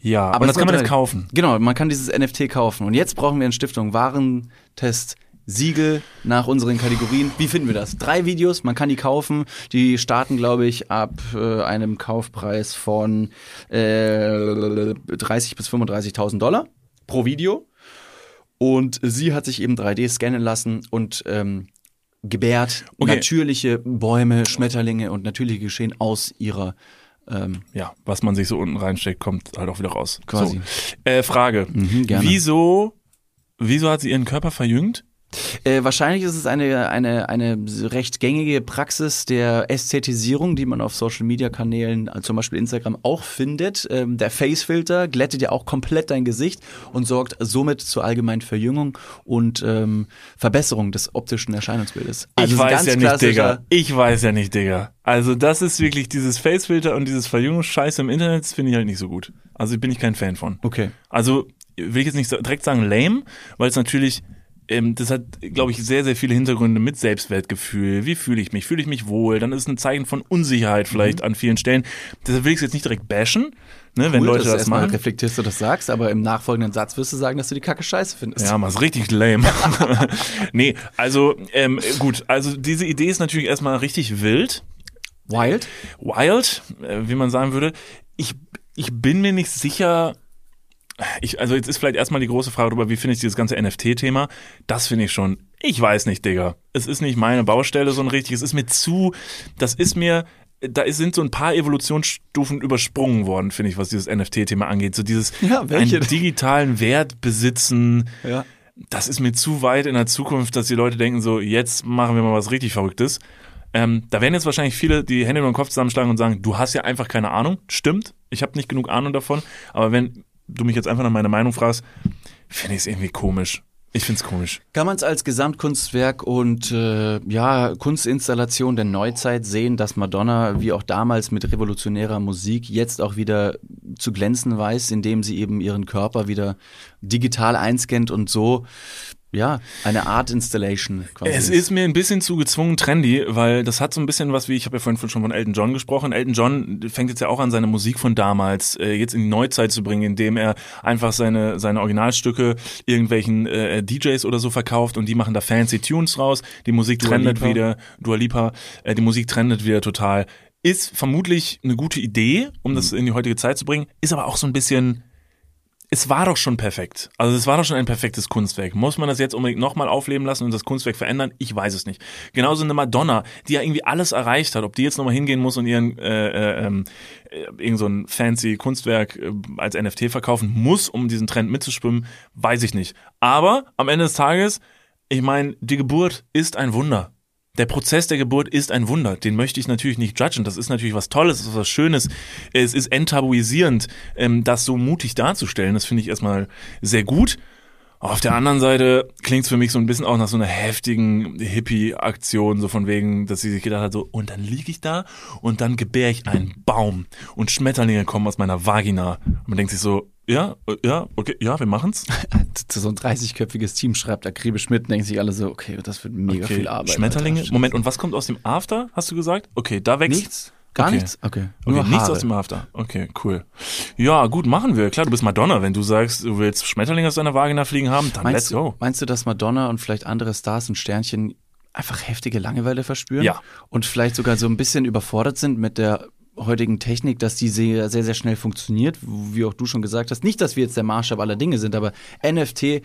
Ja, aber, das kann man jetzt halt- kaufen. Genau, man kann dieses NFT kaufen. Und jetzt brauchen wir eine Stiftung Warentest. Siegel nach unseren Kategorien. Wie finden wir das? Drei Videos, man kann die kaufen. Die starten, glaube ich, ab äh, einem Kaufpreis von äh, 30 bis 35.000 Dollar pro Video. Und sie hat sich eben 3D scannen lassen und ähm, gebärt Okay. natürliche Bäume, Schmetterlinge und natürliche Geschehen aus ihrer ähm, Ja, was man sich so unten reinsteckt, kommt halt auch wieder raus. Quasi. So. Äh, Frage. Mhm, gerne. Wieso, wieso hat sie ihren Körper verjüngt? Äh, wahrscheinlich ist es eine, eine, eine recht gängige Praxis der Ästhetisierung, die man auf Social Media Kanälen, äh, zum Beispiel Instagram, auch findet. Ähm, der Face-Filter glättet ja auch komplett dein Gesicht und sorgt somit zur allgemeinen Verjüngung und ähm, Verbesserung des optischen Erscheinungsbildes. ich es ist weiß ja nicht, Digga. Ich weiß ja nicht, Digga. Also das ist wirklich dieses Facefilter und dieses Verjüngungsscheiß im Internet, das finde ich halt nicht so gut. Also bin ich kein Fan von. Okay. Also will ich jetzt nicht so- direkt sagen lame, weil es natürlich, das hat, glaube ich, sehr, sehr viele Hintergründe mit Selbstwertgefühl. Wie fühle ich mich? Fühle ich mich wohl? Dann ist es ein Zeichen von Unsicherheit vielleicht an vielen Stellen. Deshalb will ich es jetzt nicht direkt bashen, ne, wenn Cool, Leute dass das machen. reflektierst du das sagst, aber im nachfolgenden Satz wirst du sagen, dass du die Kacke scheiße findest. Ja, mal ist richtig lame. nee, also ähm, gut, also diese Idee ist natürlich erstmal richtig wild. Wild? wild, äh, wie man sagen würde. Ich, ich bin mir nicht sicher. Ich, also jetzt ist vielleicht erstmal die große Frage darüber, wie finde ich dieses ganze NFT-Thema? Das finde ich schon. Ich weiß nicht, Digga. Es ist nicht meine Baustelle so ein richtig. Es ist mir zu. Das ist mir. Da sind so ein paar Evolutionsstufen übersprungen worden, finde ich, was dieses NFT-Thema angeht. So dieses Ja, einen digitalen Wert besitzen. Ja. Das ist mir zu weit in der Zukunft, dass die Leute denken so, jetzt machen wir mal was richtig Verrücktes. Ähm, da werden jetzt wahrscheinlich viele die Hände über den Kopf zusammenschlagen und sagen, du hast ja einfach keine Ahnung. Stimmt, ich habe nicht genug Ahnung davon. Aber wenn du mich jetzt einfach nach meiner Meinung fragst, finde ich es irgendwie komisch. Ich find's komisch. Kann man es als Gesamtkunstwerk und äh, ja, Kunstinstallation der Neuzeit sehen, dass Madonna, wie auch damals mit revolutionärer Musik, jetzt auch wieder zu glänzen weiß, indem sie eben ihren Körper wieder digital einscannt und so ja, eine Art Installation quasi. Es ist mir ein bisschen zu gezwungen trendy, weil das hat so ein bisschen was wie, ich habe ja vorhin schon von Elton John gesprochen. Elton John fängt jetzt ja auch an, seine Musik von damals äh, jetzt in die Neuzeit zu bringen, indem er einfach seine, seine Originalstücke irgendwelchen äh, DJs oder so verkauft und die machen da fancy Tunes raus. Die Musik Dua trendet Lipa. wieder, Dua Lipa, äh, die Musik trendet wieder total. Ist vermutlich eine gute Idee, um das mhm. in die heutige Zeit zu bringen, ist aber auch so ein bisschen es war doch schon perfekt. Also es war doch schon ein perfektes Kunstwerk. Muss man das jetzt unbedingt nochmal aufleben lassen und das Kunstwerk verändern? Ich weiß es nicht. Genauso eine Madonna, die ja irgendwie alles erreicht hat. Ob die jetzt nochmal hingehen muss und ihren äh, äh, ähm, äh, so ein fancy Kunstwerk äh, als NFT verkaufen muss, um diesen Trend mitzuschwimmen, weiß ich nicht. Aber am Ende des Tages, ich meine, die Geburt ist ein Wunder der Prozess der Geburt ist ein Wunder. Den möchte ich natürlich nicht judgen. Das ist natürlich was Tolles, das ist was Schönes. Es ist enttabuisierend, ähm, das so mutig darzustellen. Das finde ich erstmal sehr gut. Auf der anderen Seite klingt es für mich so ein bisschen auch nach so einer heftigen Hippie-Aktion, so von wegen, dass sie sich gedacht hat, so, und dann liege ich da und dann gebär ich einen Baum und Schmetterlinge kommen aus meiner Vagina. Und man denkt sich so, ja, ja, okay, ja, wir machen's. so ein 30-köpfiges Team schreibt akribisch mit, denken sich alle so, okay, das wird mega okay. viel Arbeit. Schmetterlinge? Alter. Moment, und was kommt aus dem After, hast du gesagt? Okay, da wächst. Nichts. Gar okay. nichts? Okay. Okay, nichts aus dem After. Okay, cool. Ja, gut, machen wir. Klar, du bist Madonna. Wenn du sagst, du willst Schmetterlinge aus deiner Vagina fliegen haben, dann meinst let's go. Du, meinst du, dass Madonna und vielleicht andere Stars und Sternchen einfach heftige Langeweile verspüren? Ja. Und vielleicht sogar so ein bisschen überfordert sind mit der heutigen Technik, dass die sehr, sehr, sehr schnell funktioniert, wie auch du schon gesagt hast. Nicht, dass wir jetzt der Maßstab aller Dinge sind, aber NFT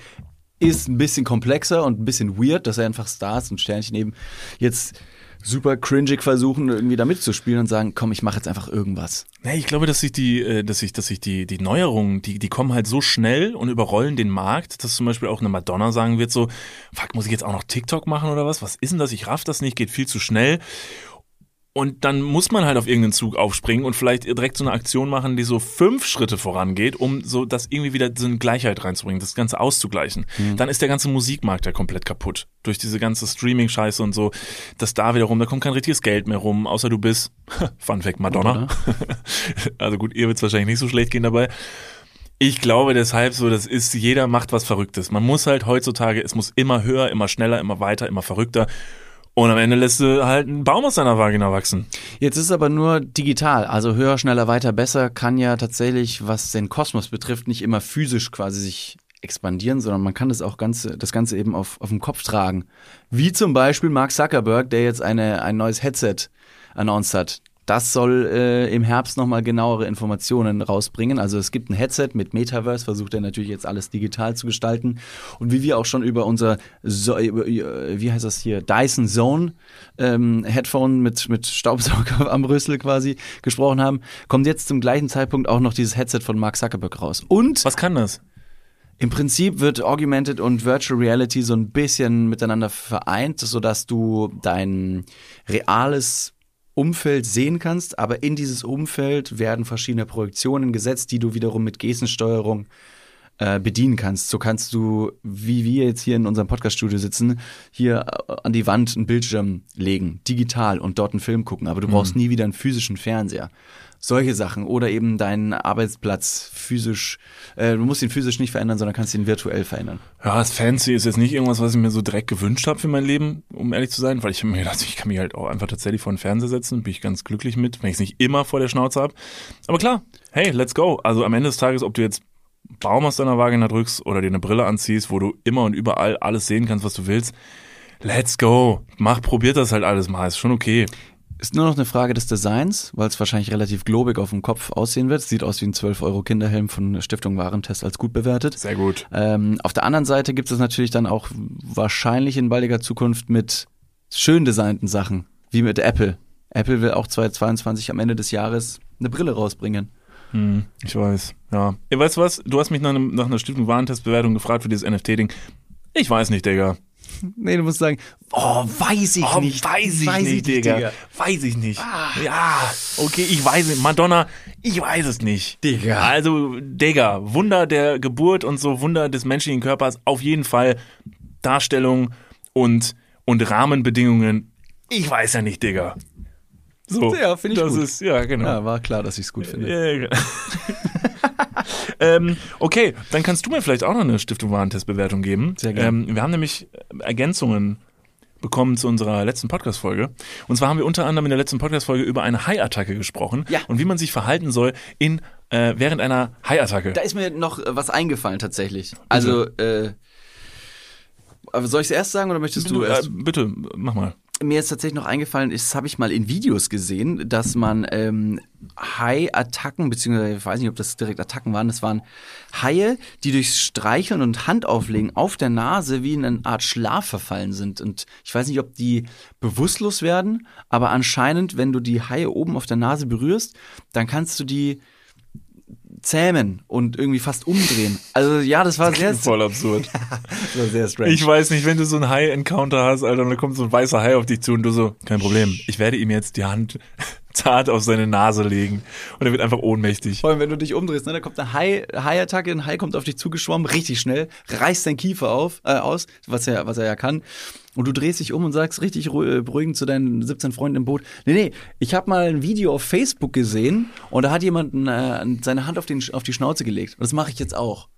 ist ein bisschen komplexer und ein bisschen weird, dass er einfach Stars und Sternchen eben jetzt super cringig versuchen, irgendwie da mitzuspielen und sagen, komm, ich mache jetzt einfach irgendwas. Nee, ich glaube, dass sich die, äh, dass sich, dass sich die, die Neuerungen, die, die kommen halt so schnell und überrollen den Markt, dass zum Beispiel auch eine Madonna sagen wird so, fuck, muss ich jetzt auch noch TikTok machen oder was? Was ist denn das? Ich raff das nicht, geht viel zu schnell. Und dann muss man halt auf irgendeinen Zug aufspringen und vielleicht direkt so eine Aktion machen, die so fünf Schritte vorangeht, um so das irgendwie wieder so eine Gleichheit reinzubringen, das Ganze auszugleichen. Mhm. Dann ist der ganze Musikmarkt ja komplett kaputt. Durch diese ganze Streaming-Scheiße und so, dass da wiederum, da kommt kein richtiges Geld mehr rum, außer du bist, Fun Fact, Madonna. also gut, ihr wird's wahrscheinlich nicht so schlecht gehen dabei. Ich glaube deshalb so, das ist, jeder macht was Verrücktes. Man muss halt heutzutage, es muss immer höher, immer schneller, immer weiter, immer verrückter. Und am Ende lässt du halt einen Baum aus deiner Vagina wachsen. Jetzt ist es aber nur digital. Also höher, schneller, weiter, besser kann ja tatsächlich, was den Kosmos betrifft, nicht immer physisch quasi sich expandieren, sondern man kann das auch ganze, das Ganze eben auf, auf dem Kopf tragen. Wie zum Beispiel Mark Zuckerberg, der jetzt eine, ein neues Headset announced hat. Das soll äh, im Herbst nochmal genauere Informationen rausbringen. Also es gibt ein Headset mit Metaverse, versucht er natürlich jetzt alles digital zu gestalten. Und wie wir auch schon über unser, so äh, wie heißt das hier, Dyson Zone ähm, Headphone mit, mit Staubsauger am Rüssel quasi gesprochen haben, kommt jetzt zum gleichen Zeitpunkt auch noch dieses Headset von Mark Zuckerberg raus. Und was kann das? Im Prinzip wird Augmented und Virtual Reality so ein bisschen miteinander vereint, sodass du dein reales Umfeld sehen kannst, aber in dieses Umfeld werden verschiedene Projektionen gesetzt, die du wiederum mit Gestensteuerung äh, bedienen kannst. So kannst du, wie wir jetzt hier in unserem Podcaststudio sitzen, hier äh, an die Wand einen Bildschirm legen, digital und dort einen Film gucken, aber du brauchst mhm. nie wieder einen physischen Fernseher solche Sachen oder eben deinen Arbeitsplatz physisch, äh, du musst ihn physisch nicht verändern, sondern kannst ihn virtuell verändern. Ja, das Fancy ist jetzt nicht irgendwas, was ich mir so direkt gewünscht habe für mein Leben, um ehrlich zu sein, weil ich habe mir gedacht, ich kann mich halt auch einfach tatsächlich vor den Fernseher setzen, bin ich ganz glücklich mit, wenn ich es nicht immer vor der Schnauze habe. Aber klar, hey, let's go. Also am Ende des Tages, ob du jetzt Baum aus deiner Vagina drückst oder dir eine Brille anziehst, wo du immer und überall alles sehen kannst, was du willst, let's go. Mach, probiert das halt alles mal, ist schon okay. Ist nur noch eine Frage des Designs, weil es wahrscheinlich relativ globig auf dem Kopf aussehen wird. Sieht aus wie ein 12 Euro Kinderhelm von Stiftung Warentest als gut bewertet. Sehr gut. Ähm, auf der anderen Seite gibt es natürlich dann auch wahrscheinlich in baldiger Zukunft mit schön designten Sachen, wie mit Apple. Apple will auch 2022 am Ende des Jahres eine Brille rausbringen. Hm, ich weiß, ja. Ihr weißt was? Du hast mich nach, einem, nach einer Stiftung Warentest-Bewertung gefragt für dieses NFT-Ding. Ich weiß nicht, Digga. Nee, du musst sagen, oh, weiß ich Oh, nicht. weiß ich nicht, Digga. Weiß ich nicht. Ja, okay, ich weiß nicht. Madonna, ich weiß es nicht. Digga. Also, Digga, Wunder der Geburt und so Wunder des menschlichen Körpers, auf jeden Fall Darstellung und, und Rahmenbedingungen. Ich weiß ja nicht, Digga. So, Ja, finde ich das gut. ist, ja, genau. Ja, war klar, dass ich es gut finde. Ja, ja, genau. ähm, okay, dann kannst du mir vielleicht auch noch eine Stiftung Warentestbewertung geben. Sehr gerne. Ähm, wir haben nämlich Ergänzungen bekommen zu unserer letzten Podcast-Folge. Und zwar haben wir unter anderem in der letzten Podcast-Folge über eine Hai-Attacke gesprochen Ja. und wie man sich verhalten soll in, äh, während einer Hai-Attacke. Da ist mir noch äh, was eingefallen tatsächlich. Also, äh, soll ich es erst sagen oder möchtest du äh, erst? bitte, mach mal. Mir ist tatsächlich noch eingefallen, das habe ich mal in Videos gesehen, dass man ähm, Hai-Attacken, beziehungsweise ich weiß nicht, ob das direkt Attacken waren, das waren Haie, die durchs Streicheln und Handauflegen auf der Nase wie in eine Art Schlaf verfallen sind. Und ich weiß nicht, ob die bewusstlos werden, aber anscheinend, wenn du die Haie oben auf der Nase berührst, dann kannst du die zähmen und irgendwie fast umdrehen. Also ja, das war sehr, Voll absurd. das war sehr strange. Ich weiß nicht, wenn du so einen Hai-Encounter hast, Alter, und dann kommt so ein weißer Hai auf dich zu und du so, kein Problem, ich werde ihm jetzt die Hand zart auf seine Nase legen und er wird einfach ohnmächtig. Vor allem, wenn du dich umdrehst, ne, da kommt eine Hai- Hai-Attacke, ein Hai kommt auf dich zugeschwommen, richtig schnell, reißt dein Kiefer auf, äh, aus, was er, was er ja kann. Und du drehst dich um und sagst richtig äh, beruhigend zu deinen 17 Freunden im Boot, nee, nee, ich habe mal ein Video auf Facebook gesehen und da hat jemand äh, seine Hand auf, den, auf die Schnauze gelegt. Und das mache ich jetzt auch.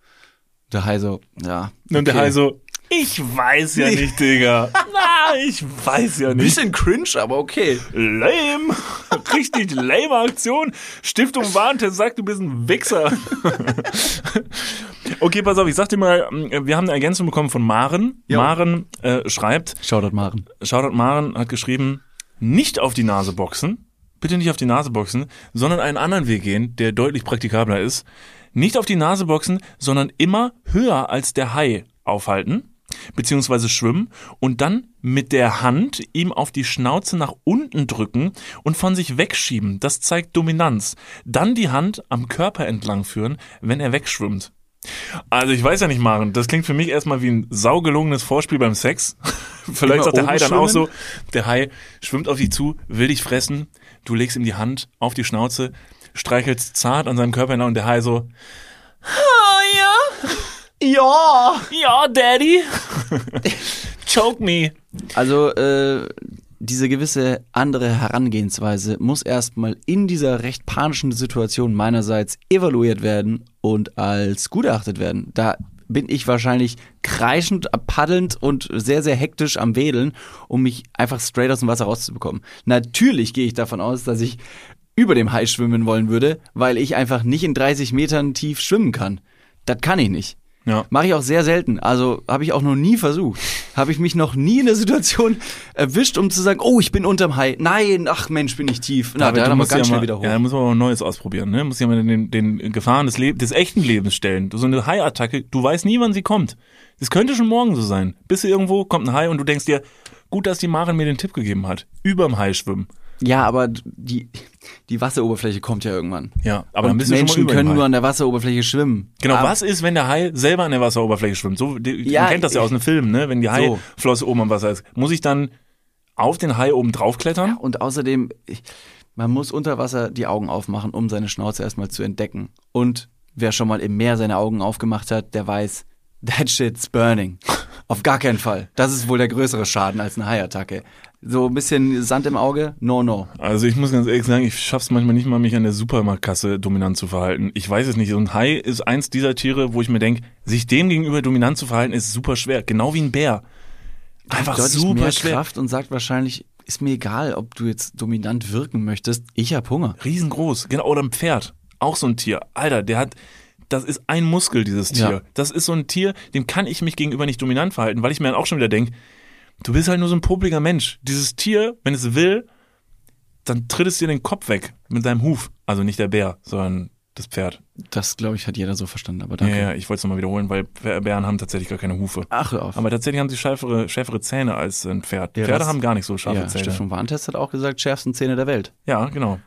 Der Hai so, ja. Und der okay. Hai so, ich weiß ja nicht, Digga. Na, ich weiß ja nicht. Bisschen cringe, aber okay. Lame. Richtig lame Aktion. Stiftung Warntest sagt, du bist ein Wichser. okay, pass auf, ich sag dir mal, wir haben eine Ergänzung bekommen von Maren. Ja. Maren äh, schreibt, Shoutout Maren. Shoutout Maren hat geschrieben, nicht auf die Nase boxen, bitte nicht auf die Nase boxen, sondern einen anderen Weg gehen, der deutlich praktikabler ist. Nicht auf die Nase boxen, sondern immer höher als der Hai aufhalten, beziehungsweise schwimmen und dann mit der Hand ihm auf die Schnauze nach unten drücken und von sich wegschieben. Das zeigt Dominanz. Dann die Hand am Körper entlang führen, wenn er wegschwimmt. Also ich weiß ja nicht, Maren, das klingt für mich erstmal wie ein saugelungenes Vorspiel beim Sex. Vielleicht Immer sagt der Hai dann auch so, schwimmen? der Hai schwimmt auf dich zu, will dich fressen, du legst ihm die Hand auf die Schnauze, streichelst zart an seinem Körper hinauf und der Hai so, ah ja, Ja! ja, Daddy, choke me. Also äh, diese gewisse andere Herangehensweise muss erstmal in dieser recht panischen Situation meinerseits evaluiert werden und als gut erachtet werden. Da bin ich wahrscheinlich kreischend, paddelnd und sehr, sehr hektisch am Wedeln, um mich einfach straight aus dem Wasser rauszubekommen. Natürlich gehe ich davon aus, dass ich über dem Hai schwimmen wollen würde, weil ich einfach nicht in 30 Metern tief schwimmen kann. Das kann ich nicht. Ja. Mache ich auch sehr selten. Also habe ich auch noch nie versucht. Habe ich mich noch nie in der Situation erwischt, um zu sagen, oh, ich bin unterm Hai. Nein, ach Mensch, bin ich tief. Na, Aber da du haben wir musst ganz ja schnell mal, wieder hoch. Ja, da muss man auch Neues ausprobieren, ne? Muss ja mal den, den Gefahren des, des echten Lebens stellen. So eine Hai-Attacke, du weißt nie, wann sie kommt. Das könnte schon morgen so sein. Bist du irgendwo, kommt ein Hai und du denkst dir, gut, dass die Maren mir den Tipp gegeben hat. Überm Hai schwimmen. Ja, aber die, die Wasseroberfläche kommt ja irgendwann. Ja, aber dann Und bist schon mal Menschen können nur an der Wasseroberfläche schwimmen. Genau, Aber- was ist, wenn der Hai selber an der Wasseroberfläche schwimmt? So, die, Ja, man kennt das ja aus einem Film, ne? Wenn die Haiflosse oben am Wasser ist. Muss ich dann auf den Hai oben draufklettern? Und außerdem, ich, man muss unter Wasser die Augen aufmachen, um seine Schnauze erstmal zu entdecken. Und wer schon mal im Meer seine Augen aufgemacht hat, der weiß, that shit's burning. Auf gar keinen Fall. Das ist wohl der größere Schaden als eine Haiattacke. So ein bisschen Sand im Auge? No, no. Also ich muss ganz ehrlich sagen, ich schaff's manchmal nicht mal, mich an der Supermarktkasse dominant zu verhalten. Ich weiß es nicht. So ein Hai ist eins dieser Tiere, wo ich mir denke, sich dem gegenüber dominant zu verhalten, ist super schwer. Genau wie ein Bär. Einfach Deutlich super mehr schwer. Kraft und sagt wahrscheinlich, ist mir egal, ob du jetzt dominant wirken möchtest. Ich hab Hunger. Riesengroß. Genau. Oder ein Pferd. Auch so ein Tier. Alter, der hat, das ist ein Muskel, dieses Tier. Ja. Das ist so ein Tier, dem kann ich mich gegenüber nicht dominant verhalten, weil ich mir dann auch schon wieder denke, du bist halt nur so ein popliger Mensch. Dieses Tier, wenn es will, dann tritt es dir den Kopf weg mit seinem Huf. Also nicht der Bär, sondern das Pferd. Das, glaube ich, hat jeder so verstanden, aber Ja, danke. ja, ich wollte es nochmal wiederholen, weil Bären haben tatsächlich gar keine Hufe. Ach, auf. Aber tatsächlich haben sie schärfere, schärfere Zähne als ein Pferd. Ja, Pferde haben gar nicht so scharfe ja, Zähne. Stefan Warntest hat auch gesagt, schärfsten Zähne der Welt. Ja, genau.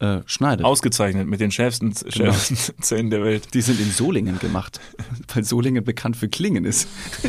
Äh, schneidet. Ausgezeichnet mit den schärfsten, Genau. schärfsten Zähnen der Welt. Die sind in Solingen gemacht, weil Solingen bekannt für Klingen ist.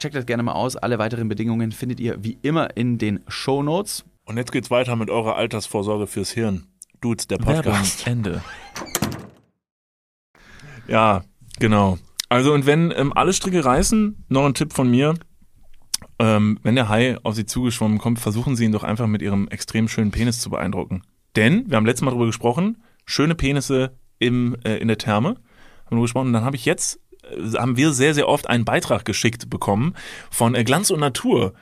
Checkt das gerne mal aus. Alle weiteren Bedingungen findet ihr wie immer in den Show Notes. Und jetzt geht's weiter mit eurer Altersvorsorge fürs Hirn. Dudes, der Podcast. Ende. Ja, genau. Also und wenn ähm, alle Stricke reißen, noch ein Tipp von mir. Ähm, wenn der Hai auf Sie zugeschwommen kommt, versuchen Sie ihn doch einfach mit Ihrem extrem schönen Penis zu beeindrucken. Denn, wir haben letztes Mal darüber gesprochen, schöne Penisse im, äh, in der Therme, haben wir gesprochen, und dann habe ich jetzt, haben wir sehr, sehr oft einen Beitrag geschickt bekommen von äh, Glanz und Natur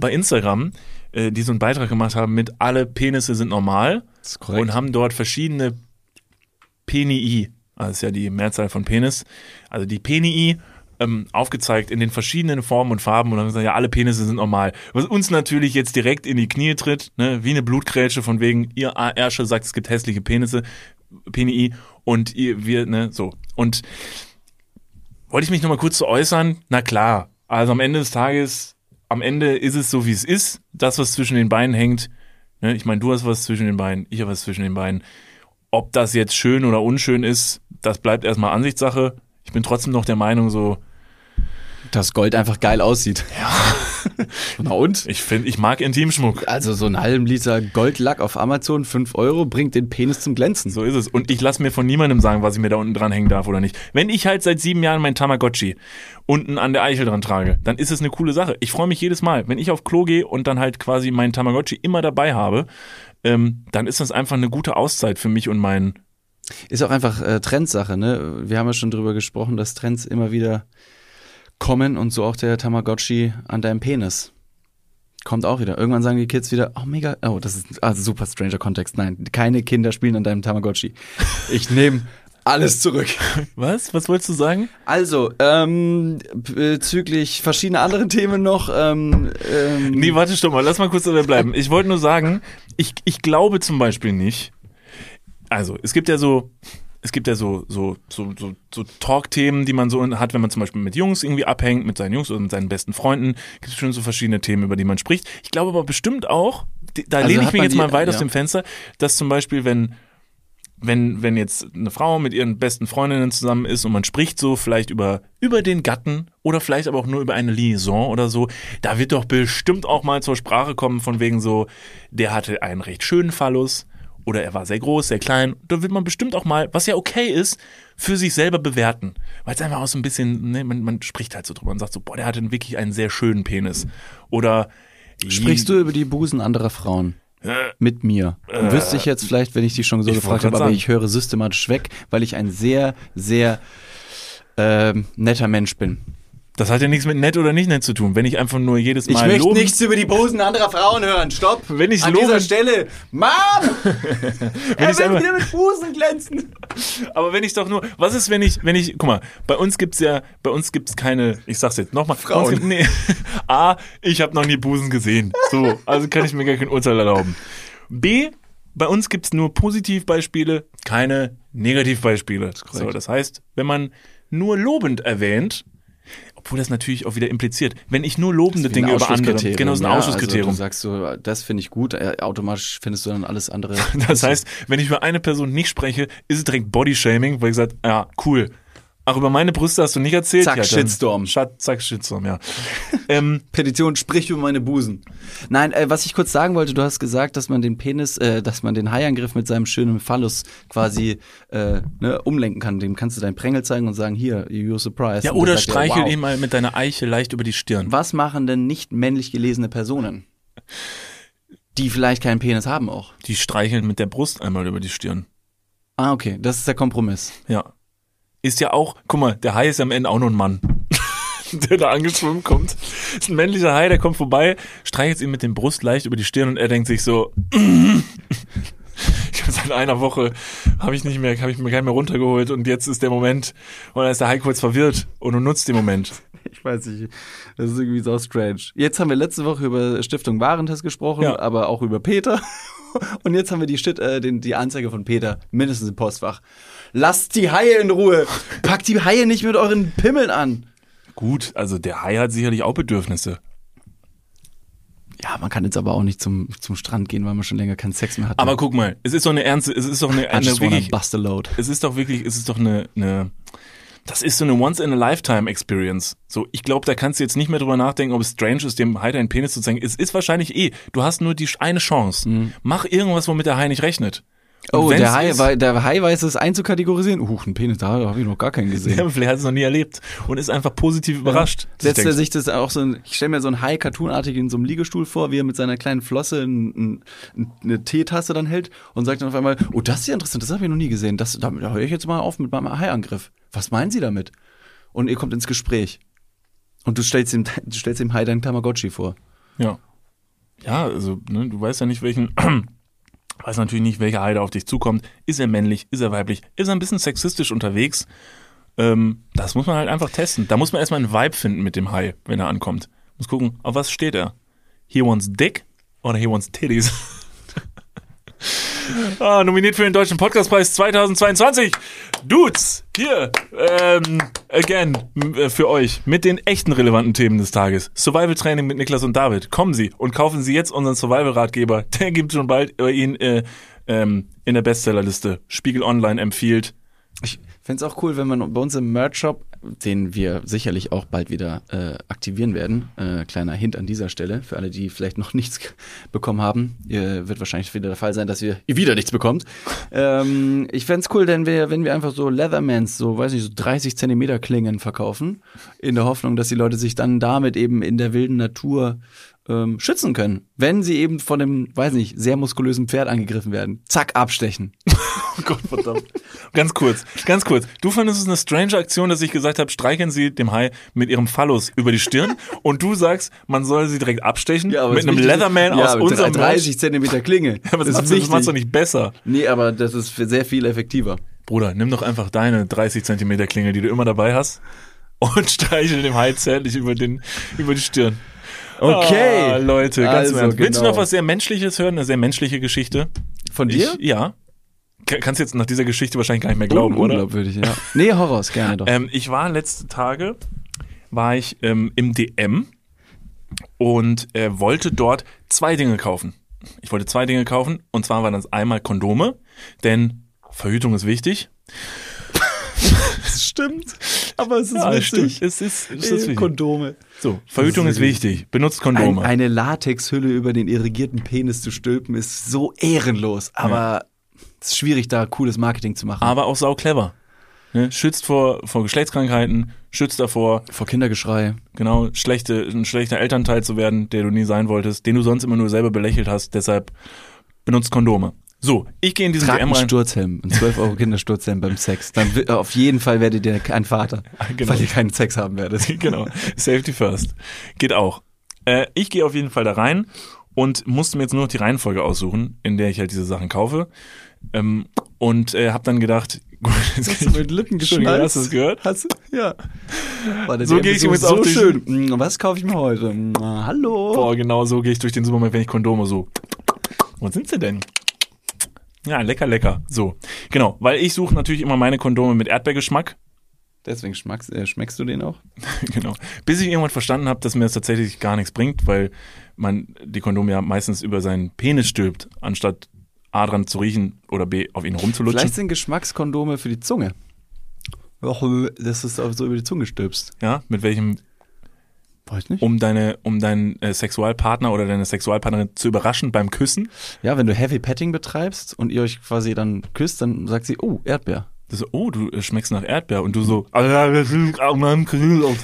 bei Instagram, äh, die so einen Beitrag gemacht haben mit alle Penisse sind normal und haben dort verschiedene Penii, also das ist ja die Mehrzahl von Penis, also die Penii ähm, aufgezeigt in den verschiedenen Formen und Farben und dann haben gesagt, ja, alle Penisse sind normal. Was uns natürlich jetzt direkt in die Knie tritt, ne, wie eine Blutgrätsche von wegen, ihr Ärsche sagt, es gibt hässliche Penisse, Penii und ihr, wir, ne, so. Und wollte ich mich nochmal kurz zu äußern? Na klar, also am Ende des Tages, am Ende ist es so, wie es ist. Das, was zwischen den Beinen hängt, ne, ich meine, du hast was zwischen den Beinen, ich habe was zwischen den Beinen. Ob das jetzt schön oder unschön ist, das bleibt erstmal Ansichtssache. Ich bin trotzdem noch der Meinung, so, dass Gold einfach geil aussieht. Ja. Na und? ich finde, ich mag Intimschmuck. Also so einen halben Liter Goldlack auf Amazon, 5 Euro, bringt den Penis zum Glänzen. So ist es. Und ich lasse mir von niemandem sagen, was ich mir da unten dran hängen darf oder nicht. Wenn ich halt seit sieben Jahren mein Tamagotchi unten an der Eichel dran trage, dann ist es eine coole Sache. Ich freue mich jedes Mal. Wenn ich auf Klo gehe und dann halt quasi mein Tamagotchi immer dabei habe, ähm, dann ist das einfach eine gute Auszeit für mich und meinen Ist auch einfach äh, Trendsache, ne? Wir haben ja schon drüber gesprochen, dass Trends immer wieder kommen und so auch der Tamagotchi an deinem Penis. Kommt auch wieder. Irgendwann sagen die Kids wieder, oh mega, oh, das ist also super stranger Kontext. Nein, keine Kinder spielen an deinem Tamagotchi. Ich nehme alles zurück. Was? Was wolltest du sagen? Also, ähm, bezüglich verschiedener anderen Themen noch. Ähm, ähm, Nee, warte, stopp mal, lass mal kurz dabei bleiben. Ich wollte nur sagen, ich, ich glaube zum Beispiel nicht. Also, es gibt ja so, es gibt ja so, so, so, so, so Talk-Themen, die man so hat, wenn man zum Beispiel mit Jungs irgendwie abhängt, mit seinen Jungs oder mit seinen besten Freunden, gibt es schon so verschiedene Themen, über die man spricht. Ich glaube aber bestimmt auch, da Also lehne ich mich jetzt die- mal weit aus ja. dem Fenster, dass zum Beispiel, wenn wenn, wenn jetzt eine Frau mit ihren besten Freundinnen zusammen ist und man spricht so vielleicht über, über den Gatten oder vielleicht aber auch nur über eine Liaison oder so, da wird doch bestimmt auch mal zur Sprache kommen von wegen so, der hatte einen recht schönen Phallus oder er war sehr groß, sehr klein. Da wird man bestimmt auch mal, was ja okay ist, für sich selber bewerten. Weil es einfach auch so ein bisschen, ne, man, man spricht halt so drüber und sagt so, boah, der hatte wirklich einen sehr schönen Penis. Oder Sprichst du über die Busen anderer Frauen? Mit mir. Wüsste ich jetzt vielleicht, wenn ich die schon so gefragt habe, aber sagen. ich höre systematisch weg, weil ich ein sehr, sehr ähm, netter Mensch bin. Das hat ja nichts mit nett oder nicht nett zu tun. Wenn ich einfach nur jedes Mal Ich möchte loben, nichts über die Busen anderer Frauen hören. Stopp! Wenn ich An loben- dieser Stelle. Mann! er ich will einfach- wieder mit Busen glänzen. Aber wenn ich doch nur, was ist, wenn ich, wenn ich, guck mal, bei uns gibt's ja, bei uns gibt's keine, ich sag's jetzt nochmal, Frauen. Gibt, nee, A, ich habe noch nie Busen gesehen. So, also kann ich mir gar kein Urteil erlauben. B, bei uns gibt's nur Positivbeispiele, keine Negativbeispiele. so, das heißt, wenn man nur lobend erwähnt, obwohl das natürlich auch wieder impliziert, wenn ich nur lobende Dinge über andere, genau, ist ein ja, Ausschlusskriterium. Also du sagst so, das finde ich gut, äh, automatisch findest du dann alles andere. Das heißt, wenn ich über eine Person nicht spreche, ist es direkt Bodyshaming, weil ich sage, ja, cool. Ach, über meine Brüste hast du nicht erzählt? Zack, ja, Shitstorm. Schat, zack, Shitstorm, ja. ähm, Petition, sprich über meine Busen. Nein, äh, was ich kurz sagen wollte, du hast gesagt, dass man den Penis, äh, dass man den Haiangriff mit seinem schönen Phallus quasi äh, ne, umlenken kann. Dem kannst du deinen Prängel zeigen und sagen, hier, you're surprised. ja, oder er, streichel wow. ihn mal mit deiner Eiche leicht über die Stirn. Was machen denn nicht männlich gelesene Personen? Die vielleicht keinen Penis haben auch. Die streicheln mit der Brust einmal über die Stirn. Ah, okay, das ist der Kompromiss. Ja. Ist ja auch, guck mal, der Hai ist am Ende auch nur ein Mann. der da angeschwommen kommt. Ist ein männlicher Hai, der kommt vorbei, streichelt ihn mit dem Brust leicht über die Stirn und er denkt sich so, ich habe seit einer Woche, habe ich nicht mehr, habe ich mir keinen mehr runtergeholt und jetzt ist der Moment, und dann ist der Hai kurz verwirrt und du nutzt den Moment. Ich weiß nicht, das ist irgendwie so strange. Jetzt haben wir letzte Woche über Stiftung Warentest gesprochen, Ja. aber auch über Peter. Und jetzt haben wir die, Shit, äh, den, die Anzeige von Peter mindestens im Postfach. Lasst die Haie in Ruhe. Packt die Haie nicht mit euren Pimmeln an. Gut, also der Hai hat sicherlich auch Bedürfnisse. Ja, man kann jetzt aber auch nicht zum, zum Strand gehen, weil man schon länger keinen Sex mehr hat. Aber guck mal, es ist doch eine ernste, es ist doch eine, eine wirklich, es ist doch wirklich, es ist doch eine, eine das ist so eine Once-in-a-Lifetime-Experience. So, ich glaube, da kannst du jetzt nicht mehr drüber nachdenken, ob es strange ist, dem Hai deinen Penis zu zeigen. Es ist wahrscheinlich eh, du hast nur die eine Chance. Mach irgendwas, womit der Hai nicht rechnet. Oh, der Hai, ist- der Hai weiß es einzukategorisieren. Uh, ein Penis, da habe ich noch gar keinen gesehen. Ja, vielleicht hat es noch nie erlebt und ist einfach positiv überrascht. Setzt er sich das auch so, ein- ich stelle mir so einen Hai cartoonartig in so einem Liegestuhl vor, wie er mit seiner kleinen Flosse ein, ein, eine Teetasse dann hält und sagt dann auf einmal, oh, das ist ja interessant, das habe ich noch nie gesehen. Das, da, da höre ich jetzt mal auf mit meinem Haiangriff. Was meinen Sie damit? Und ihr kommt ins Gespräch. Und du stellst ihm, du stellst dem Hai deinen Tamagotchi vor. Ja. Ja, also, ne, du weißt ja nicht, welchen, weiß natürlich nicht, welcher Hai da auf dich zukommt. Ist er männlich? Ist er weiblich? Ist er ein bisschen sexistisch unterwegs? Ähm, das muss man halt einfach testen. Da muss man erstmal einen Vibe finden mit dem Hai, wenn er ankommt. Muss gucken, auf was steht er? He wants dick oder he wants titties? ah, nominiert für den Deutschen Podcastpreis 2022. Dudes, hier, ähm, again, äh, für euch, mit den echten relevanten Themen des Tages. Survival Training mit Niklas und David. Kommen Sie und kaufen Sie jetzt unseren Survival-Ratgeber. Der gibt schon bald äh, ihn äh, ähm, in der Bestsellerliste. Spiegel Online empfiehlt. Ich fände es auch cool, wenn man bei uns im Merch-Shop, den wir sicherlich auch bald wieder äh, aktivieren werden, äh, kleiner Hint an dieser Stelle, für alle, die vielleicht noch nichts bekommen haben, äh, wird wahrscheinlich wieder der Fall sein, dass ihr, wieder nichts bekommt. ähm, ich fände es cool, denn wir, wenn wir einfach so Leathermans, so weiß nicht, so 30 Zentimeter Klingen verkaufen, in der Hoffnung, dass die Leute sich dann damit eben in der wilden Natur ähm, schützen können, wenn sie eben von einem, weiß nicht, sehr muskulösen Pferd angegriffen werden. Zack, abstechen. Oh Gott, verdammt. ganz kurz, ganz kurz. Du fandest es eine strange Aktion, dass ich gesagt habe, streicheln Sie dem Hai mit Ihrem Phallus über die Stirn und du sagst, man soll sie direkt abstechen mit einem Leatherman ja, aus mit unserem 30 Zentimeter Klinge. Aber das, das wichtig. macht's doch nicht besser. Nee, aber das ist sehr viel effektiver. Bruder, nimm doch einfach deine 30 Zentimeter Klinge, die du immer dabei hast und streichel dem Hai zärtlich über, den, über die Stirn. Okay. Ah, Leute, ganz Also, Ernst. Willst du genau. noch was sehr Menschliches hören? Eine sehr menschliche Geschichte? Von dir? Ich, ja. Ka- Kannst jetzt nach dieser Geschichte wahrscheinlich gar nicht mehr glauben, oder? Unglaubwürdig, ja. Nee, Horrors, gerne doch. Ähm, ich war letzte Tage, war ich ähm, im DM und äh, wollte dort zwei Dinge kaufen. Ich wollte zwei Dinge kaufen und zwar waren das einmal Kondome, denn Verhütung ist wichtig. Das stimmt. Aber es ist Ja, stimmt. Es ist, es ist Äh, wichtig. Kondome. So, Verhütung ist wichtig. Benutzt Ein, Kondome. eine Latexhülle über den irrigierten Penis zu stülpen, ist so ehrenlos. Aber es ist schwierig, da cooles Marketing zu machen. aber auch sau clever. Ne? Schützt vor, vor Geschlechtskrankheiten, schützt davor, Vor Kindergeschrei. genau, schlechte, ein schlechter Elternteil zu werden, der du nie sein wolltest, den du sonst immer nur selber belächelt hast, deshalb benutzt Kondome. So, ich gehe in diesen Trag DM einen rein. Sturzhelm, einen 12 Euro Kindersturzhelm beim Sex. Dann auf jeden Fall werdet ihr kein Vater, Genau. weil ihr keinen Sex haben werdet. genau, Safety first. Geht auch. Äh, ich gehe auf jeden Fall da rein und musste mir jetzt nur noch die Reihenfolge aussuchen, in der ich halt diese Sachen kaufe. Ähm, und äh, habe dann gedacht, gut, jetzt Hast du mit Lippen geschnalzt? Hast du es gehört? Hast du? Ja. Der So gehe ich übrigens so auch durch- schön. Mm, Was kaufe ich mir heute? Mm, Hallo. Boah, genau so gehe ich durch den Supermarkt, wenn ich Kondome so. Wo sind sie denn? Ja, lecker, lecker. So, genau, weil ich suche natürlich immer meine Kondome mit Erdbeergeschmack. Deswegen schmackst, äh, schmeckst du den auch? genau. Bis ich irgendwann verstanden habe, dass mir das tatsächlich gar nichts bringt, weil man die Kondome ja meistens über seinen Penis stülpt, anstatt A dran zu riechen oder B auf ihn rumzulutschen. Vielleicht sind Geschmackskondome für die Zunge. Och, dass du es so über die Zunge stülpst. Ja, mit welchem, Weiß nicht. um deine, um deinen äh, Sexualpartner oder deine Sexualpartnerin zu überraschen beim Küssen. Ja, wenn du Heavy Petting betreibst und ihr euch quasi dann küsst, dann sagt sie, oh, Erdbeer. Das so, oh, du schmeckst nach Erdbeer und du so, ah, das ist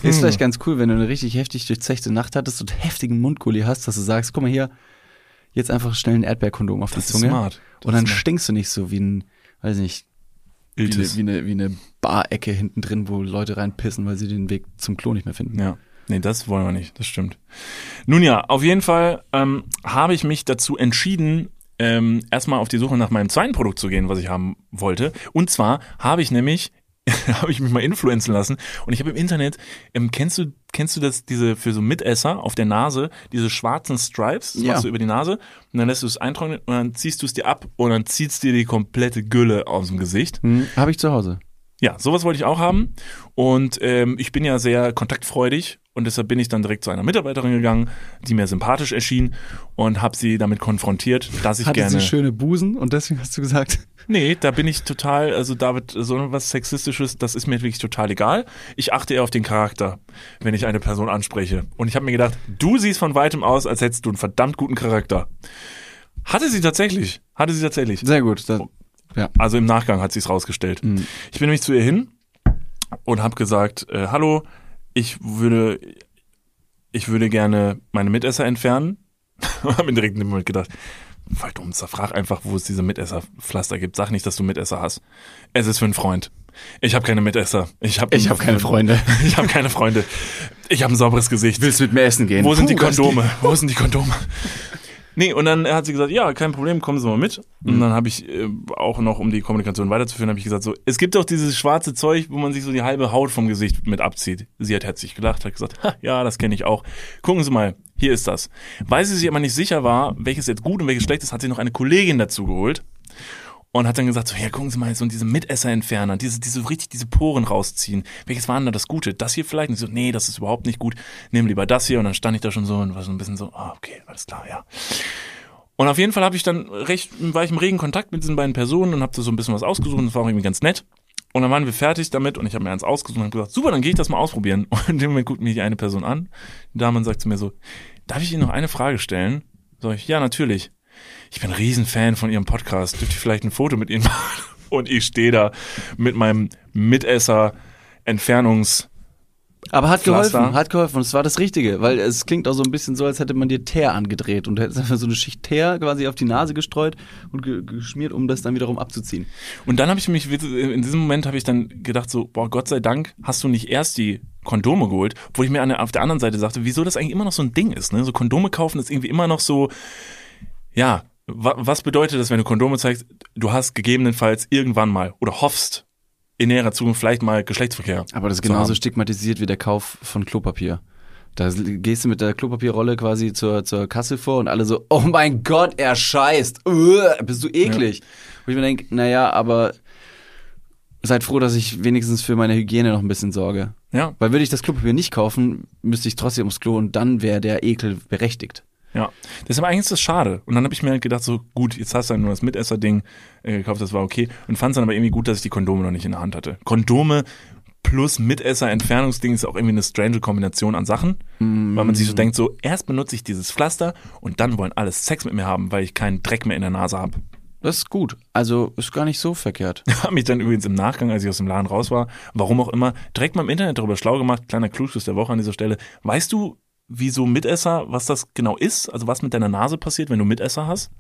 Ist vielleicht ganz cool, wenn du eine richtig heftig durchzechte Nacht hattest und heftigen Mundgulli hast, dass du sagst, guck mal hier, jetzt einfach schnell ein Erdbeerkondom auf Das die ist Zunge. smart. Das Und dann ist smart. stinkst du nicht so wie ein, weiß nicht, wie eine, wie eine, wie eine Barecke hinten drin, wo Leute reinpissen, weil sie den Weg zum Klo nicht mehr finden. Ja. Nee, das wollen wir nicht, das stimmt. Nun ja, auf jeden Fall ähm, habe ich mich dazu entschieden, ähm, erstmal auf die Suche nach meinem zweiten Produkt zu gehen, was ich haben wollte. Und zwar habe ich nämlich, habe ich mich mal influenzen lassen und ich habe im Internet, ähm, kennst du, kennst du das, diese für so Mitesser auf der Nase, diese schwarzen Stripes, das Ja. machst du über die Nase und dann lässt du es eintrocknen und dann ziehst du es dir ab und dann ziehst dir die komplette Gülle aus dem Gesicht. Hm, Habe ich zu Hause. Ja, sowas wollte ich auch haben. Und ähm, ich bin ja sehr kontaktfreudig und deshalb bin ich dann direkt zu einer Mitarbeiterin gegangen, die mir sympathisch erschien und habe sie damit konfrontiert, dass ich Hatte gerne. sie schöne Busen und deswegen hast du gesagt, Nee, da bin ich total, also David, so was Sexistisches, das ist mir wirklich total egal. Ich achte eher auf den Charakter, wenn ich eine Person anspreche. Und ich habe mir gedacht, du siehst von weitem aus, als hättest du einen verdammt guten Charakter. Hatte sie tatsächlich. Hatte sie tatsächlich. sehr gut. Da, ja. Also im Nachgang hat sie es rausgestellt. Mhm. Ich bin nämlich zu ihr hin und habe gesagt, äh, hallo, ich würde, ich würde gerne meine Mitesser entfernen. habe mir direkt in dem Moment gedacht, voll dumm, frag einfach, wo es diese Mitesserpflaster gibt. Sag nicht, dass du Mitesser hast. Es ist für einen Freund. Ich habe keine Mitesser. Ich habe Ich habe keine Freunde. Ich habe keine Freunde. Ich habe ein sauberes Gesicht. Willst du mit mir essen gehen? Wo sind die Puh, das Kondome? Wo sind die Kondome? Nee, und dann hat sie gesagt, ja, kein Problem, kommen Sie mal mit. Und Mhm. dann habe ich äh, auch noch, um die Kommunikation weiterzuführen, habe ich gesagt, so, es gibt doch dieses schwarze Zeug, wo man sich so die halbe Haut vom Gesicht mit abzieht. Sie hat herzlich gelacht, hat gesagt, ha, ja, das kenne ich auch. Gucken Sie mal, hier ist das. Weil sie sich aber nicht sicher war, welches jetzt gut und welches schlecht ist, hat sie noch eine Kollegin dazu geholt und hat dann gesagt, so, ja, gucken Sie mal, so diese Mitesserentferner, diese, diese richtig diese Poren rausziehen. Welches war denn da das Gute? Das hier vielleicht? Und ich so, nee, das ist überhaupt nicht gut. Nimm lieber das hier. Und dann stand ich da schon so und war so ein bisschen so, ah, okay, alles klar, ja. Und auf jeden Fall habe ich dann recht, war ich im regen Kontakt mit diesen beiden Personen und habe so ein bisschen was ausgesucht und das war auch irgendwie ganz nett. Und dann waren wir fertig damit und ich habe mir eins ausgesucht und habe gesagt, super, dann gehe ich das mal ausprobieren. Und in dem Moment guckt mich die eine Person an. Die Dame sagt zu mir so, darf ich Ihnen noch eine Frage stellen? Sag ich, ja, natürlich. Ich bin ein Riesenfan von Ihrem Podcast. Dürfte ich vielleicht ein Foto mit Ihnen machen? Und ich stehe da mit meinem Mitesser Entfernungs Aber hat Pflaster. geholfen, hat geholfen. Und es war das Richtige, weil es klingt auch so ein bisschen so, als hätte man dir Teer angedreht und du hättest einfach so eine Schicht Teer quasi auf die Nase gestreut und ge geschmiert, um das dann wiederum abzuziehen. Und dann habe ich mich, in diesem Moment habe ich dann gedacht so, boah, Gott sei Dank hast du nicht erst die Kondome geholt, wo ich mir an der, auf der anderen Seite sagte, wieso das eigentlich immer noch so ein Ding ist. Ne? So Kondome kaufen ist irgendwie immer noch so, ja, was bedeutet das, wenn du Kondome zeigst, du hast gegebenenfalls irgendwann mal oder hoffst in näherer Zukunft vielleicht mal Geschlechtsverkehr. Aber das ist genauso haben. stigmatisiert wie der Kauf von Klopapier. Da gehst du mit der Klopapierrolle quasi zur, zur Kasse vor und alle so, oh mein Gott, er scheißt. Uah, bist du eklig. Wo ich mir denke, naja, aber seid froh, dass ich wenigstens für meine Hygiene noch ein bisschen sorge. Ja, Weil würde ich das Klopapier nicht kaufen, müsste ich trotzdem ums Klo und dann wäre der Ekel berechtigt. Ja, deshalb eigentlich ist das schade. Und dann habe ich mir halt gedacht, so gut, jetzt hast du halt nur das Mitesser-Ding äh, gekauft, das war okay. Und fand es dann aber irgendwie gut, dass ich die Kondome noch nicht in der Hand hatte. Kondome plus Mitesser-Entfernungsding ist auch irgendwie eine strange Kombination an Sachen, weil man sich so denkt, so erst benutze ich dieses Pflaster und dann wollen alle Sex mit mir haben, weil ich keinen Dreck mehr in der Nase habe. Das ist gut. Also ist gar nicht so verkehrt. Habe mich dann übrigens im Nachgang, als ich aus dem Laden raus war, warum auch immer, direkt mal im Internet darüber schlau gemacht. Kleiner Klugschuss der Woche an dieser Stelle. Weißt du, wieso Mitesser, was das genau ist? Also was mit deiner Nase passiert, wenn du Mitesser hast?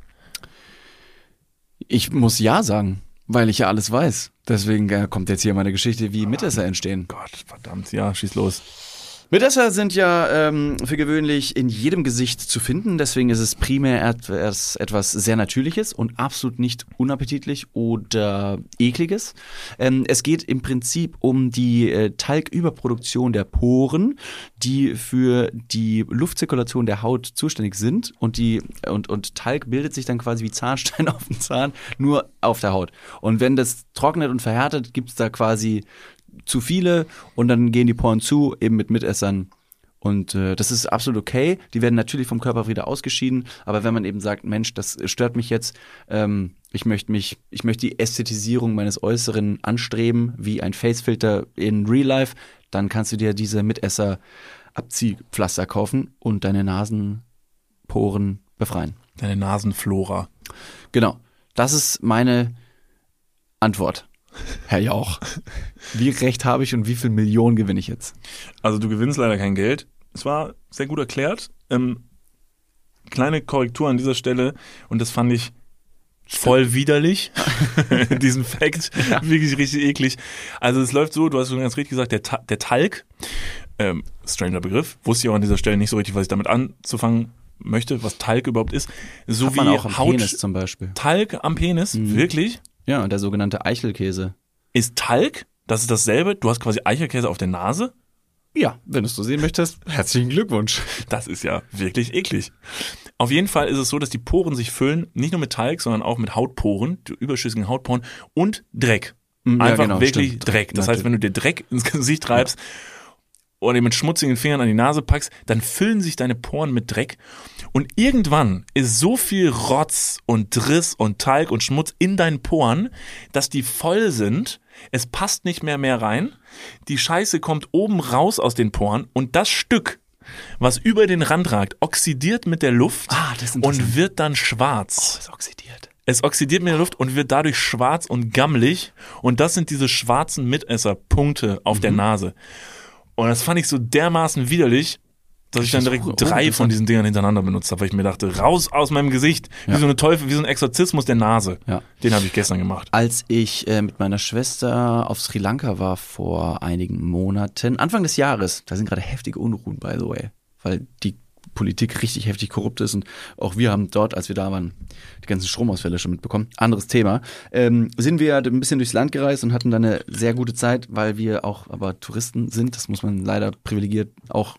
Ich muss ja sagen, weil ich ja alles weiß. Deswegen äh, kommt jetzt hier meine Geschichte, wie Mitesser entstehen. Gott, verdammt, ja, schieß los. Mitesser sind ja ähm, für gewöhnlich in jedem Gesicht zu finden, deswegen ist es primär etwas, etwas sehr Natürliches und absolut nicht unappetitlich oder ekliges. Ähm, es geht im Prinzip um die äh, Talgüberproduktion der Poren, die für die Luftzirkulation der Haut zuständig sind und die und, und Talg bildet sich dann quasi wie Zahnstein auf dem Zahn, nur auf der Haut. Und wenn das trocknet und verhärtet, gibt es da quasi zu viele und dann gehen die Poren zu, eben mit Mitessern. Und äh, das ist absolut okay. Die werden natürlich vom Körper wieder ausgeschieden, aber wenn man eben sagt, Mensch, das stört mich jetzt, ähm, ich möchte mich, ich möchte die Ästhetisierung meines Äußeren anstreben, wie ein Facefilter in Real Life, dann kannst du dir diese Mitesser Abziehpflaster kaufen und deine Nasenporen befreien. Deine Nasenflora. Genau. Das ist meine Antwort. Herr Jauch. Wie recht habe ich und wie viel Millionen gewinne ich jetzt? Also du gewinnst leider kein Geld. Es war sehr gut erklärt. Ähm, kleine Korrektur an dieser Stelle und das fand ich voll widerlich, diesen Fact, wirklich richtig eklig. Also es läuft so, du hast schon ganz richtig gesagt, der, Ta der Talg, ähm, stranger Begriff, wusste ich auch an dieser Stelle nicht so richtig, was ich damit anzufangen möchte, was Talg überhaupt ist. So Hat wie man auch am Haut Penis zum Beispiel. Talg am Penis, wirklich? Ja, und der sogenannte Eichelkäse. Ist Talg, das ist dasselbe, du hast quasi Eichelkäse auf der Nase? Ja, wenn du es so sehen möchtest, herzlichen Glückwunsch. Das ist ja wirklich eklig. Auf jeden Fall ist es so, dass die Poren sich füllen, nicht nur mit Talg, sondern auch mit Hautporen, überschüssigen Hautporen und Dreck. Mm, ja, Einfach genau, wirklich stimmt. Dreck. Das heißt, Natürlich. wenn du dir Dreck ins Gesicht treibst oder dir mit schmutzigen Fingern an die Nase packst, dann füllen sich deine Poren mit Dreck. Und irgendwann ist so viel Rotz und Driss und Talg und Schmutz in deinen Poren, dass die voll sind. Es passt nicht mehr mehr rein. Die Scheiße kommt oben raus aus den Poren und das Stück, was über den Rand ragt, oxidiert mit der Luft Ah, und wird dann schwarz. ist oxidiert. Es oxidiert mit der Luft und wird dadurch schwarz und gammelig. Und das sind diese schwarzen Mitesserpunkte auf Mhm. der Nase. Und das fand ich so dermaßen widerlich, dass ich dann direkt drei von diesen Dingern hintereinander benutzt habe, weil ich mir dachte, raus aus meinem Gesicht. Wie so eine Teufel, wie so ein Exorzismus der Nase. Ja. Den habe ich gestern gemacht. Als ich äh, mit meiner Schwester auf Sri Lanka war vor einigen Monaten, Anfang des Jahres, da sind gerade heftige Unruhen, by the way, weil die Politik richtig heftig korrupt ist und auch wir haben dort, als wir da waren, die ganzen Stromausfälle schon mitbekommen. Anderes Thema. Ähm, sind wir ein bisschen durchs Land gereist und hatten dann eine sehr gute Zeit, weil wir auch aber Touristen sind. Das muss man leider privilegiert auch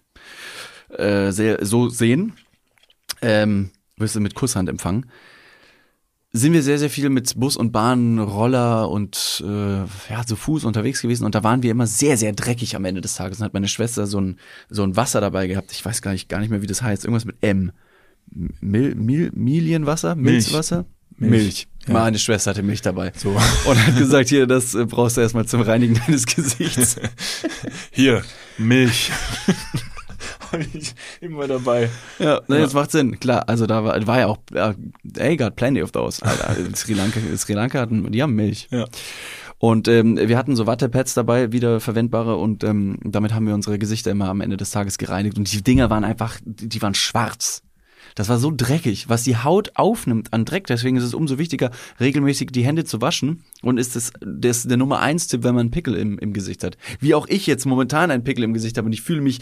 äh, sehr, so sehen. Ähm, wirst du mit Kusshand empfangen sind wir sehr, sehr viel mit Bus und Bahn, Roller und äh, ja, zu Fuß unterwegs gewesen und da waren wir immer sehr, sehr dreckig am Ende des Tages. Und hat meine Schwester so ein, so ein Wasser dabei gehabt. Ich weiß gar nicht, gar nicht mehr, wie das heißt. Irgendwas mit M. Mil, Mil, Milienwasser? Milch. Milchwasser? Milch. Ja. Meine Schwester hatte Milch dabei. So. Und hat gesagt, hier, das äh, brauchst du erstmal zum Reinigen deines Gesichts. Hier, Milch. Ich immer dabei. Ja, ne, das macht Sinn, klar. Also da war, war ja auch, ja, they got plenty of those. Alter, Sri Lanka, Sri Lanka hatten, die haben Milch. Ja. Und ähm, wir hatten so Wattepads dabei, wieder verwendbare und ähm, damit haben wir unsere Gesichter immer am Ende des Tages gereinigt und die Dinger waren einfach, die waren schwarz. Das war so dreckig, was die Haut aufnimmt an Dreck. Deswegen ist es umso wichtiger, regelmäßig die Hände zu waschen. Und ist das, das der Nummer eins Tipp, wenn man einen Pickel im, im Gesicht hat. Wie auch ich jetzt momentan einen Pickel im Gesicht habe und ich fühle mich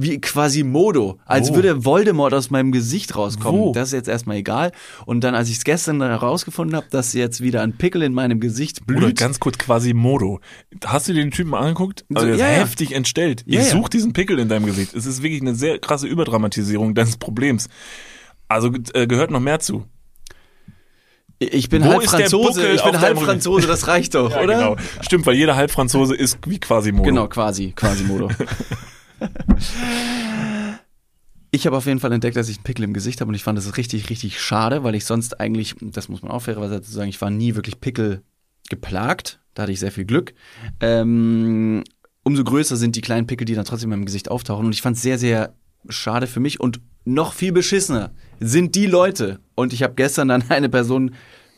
wie Quasimodo, als Wo? würde Voldemort aus meinem Gesicht rauskommen. Wo? Das ist jetzt erstmal egal. Und dann, als ich es gestern herausgefunden habe, dass jetzt wieder ein Pickel in meinem Gesicht blüht. Oder ganz kurz quasi Modo. Hast du den Typen angeguckt? Also der ist ja, ja. heftig entstellt. Ja, ich ja. suche diesen Pickel in deinem Gesicht. Es ist wirklich eine sehr krasse Überdramatisierung deines Problems. Also äh, gehört noch mehr zu. ich bin Wo halb Franzose, ich bin halb Franzose, das reicht doch, Ja, oder? Genau. Stimmt, weil jeder Halbfranzose ist wie quasi Modo. Genau, quasi, quasi Modo. Ich habe auf jeden Fall entdeckt, dass ich einen Pickel im Gesicht habe und ich fand das richtig, richtig schade, weil ich sonst eigentlich, das muss man auch fairerweise dazu sagen, ich war nie wirklich Pickel geplagt. Da hatte ich sehr viel Glück. Ähm, umso größer sind die kleinen Pickel, die dann trotzdem in meinem Gesicht auftauchen. Und ich fand es sehr, sehr schade für mich und noch viel beschissener sind die Leute. Und ich habe gestern dann eine Person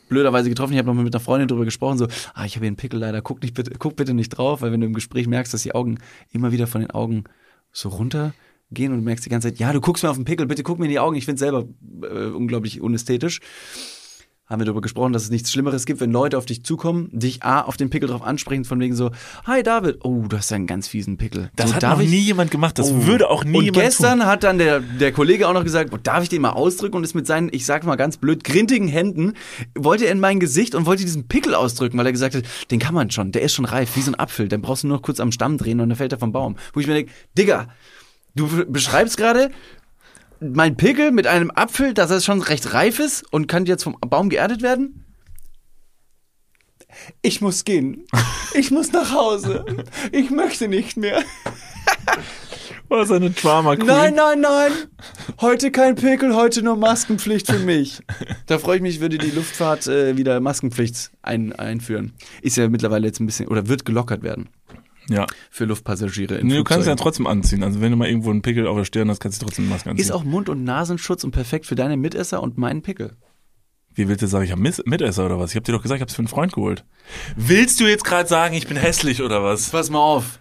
blöderweise getroffen. Ich habe noch mal mit einer Freundin drüber gesprochen, so, ah, ich habe hier einen Pickel leider, guck, nicht bitte, guck bitte nicht drauf, weil wenn du im Gespräch merkst, dass die Augen immer wieder von den Augen so runtergehen und merkst die ganze Zeit, ja, du guckst mir auf den Pickel, bitte guck mir in die Augen, ich finde selber äh, unglaublich unästhetisch. Haben wir darüber gesprochen, dass es nichts Schlimmeres gibt, wenn Leute auf dich zukommen, dich A, auf den Pickel drauf ansprechen, von wegen so, hi David, oh, du hast ja einen ganz fiesen Pickel. Das so, hat noch ich- nie jemand gemacht. Das Oh. würde auch nie und jemand gestern tun. hat dann der, der Kollege auch noch gesagt, oh, darf ich den mal ausdrücken und ist mit seinen, ich sag mal ganz blöd, grintigen Händen, wollte er in mein Gesicht und wollte diesen Pickel ausdrücken, weil er gesagt hat, den kann man schon, der ist schon reif, wie so ein Apfel, den brauchst du nur kurz am Stamm drehen und dann fällt er vom Baum. Wo ich mir denke, Digga, du beschreibst gerade mein Pickel mit einem Apfel, dass er schon recht reif ist und kann jetzt vom Baum geerdet werden? Ich muss gehen. Ich muss nach Hause. Ich möchte nicht mehr. Was eine Drama Queen. Nein, nein, nein. Heute kein Pickel, heute nur Maskenpflicht für mich. Da freue ich mich, würde die Luftfahrt äh, wieder Maskenpflicht ein, einführen. Ist ja mittlerweile jetzt ein bisschen, oder wird gelockert werden Ja. für Luftpassagiere in Nee, du kannst ja trotzdem anziehen. Also wenn du mal irgendwo einen Pickel auf der Stirn hast, kannst du trotzdem eine Maske anziehen. Ist auch Mund- und Nasenschutz und perfekt für deine Mitesser und meinen Pickel. Wie willst du sagen, ich habe Mitesser oder was? Ich habe dir doch gesagt, ich habe es für einen Freund geholt. Willst du jetzt gerade sagen, ich bin hässlich oder was? Pass mal auf.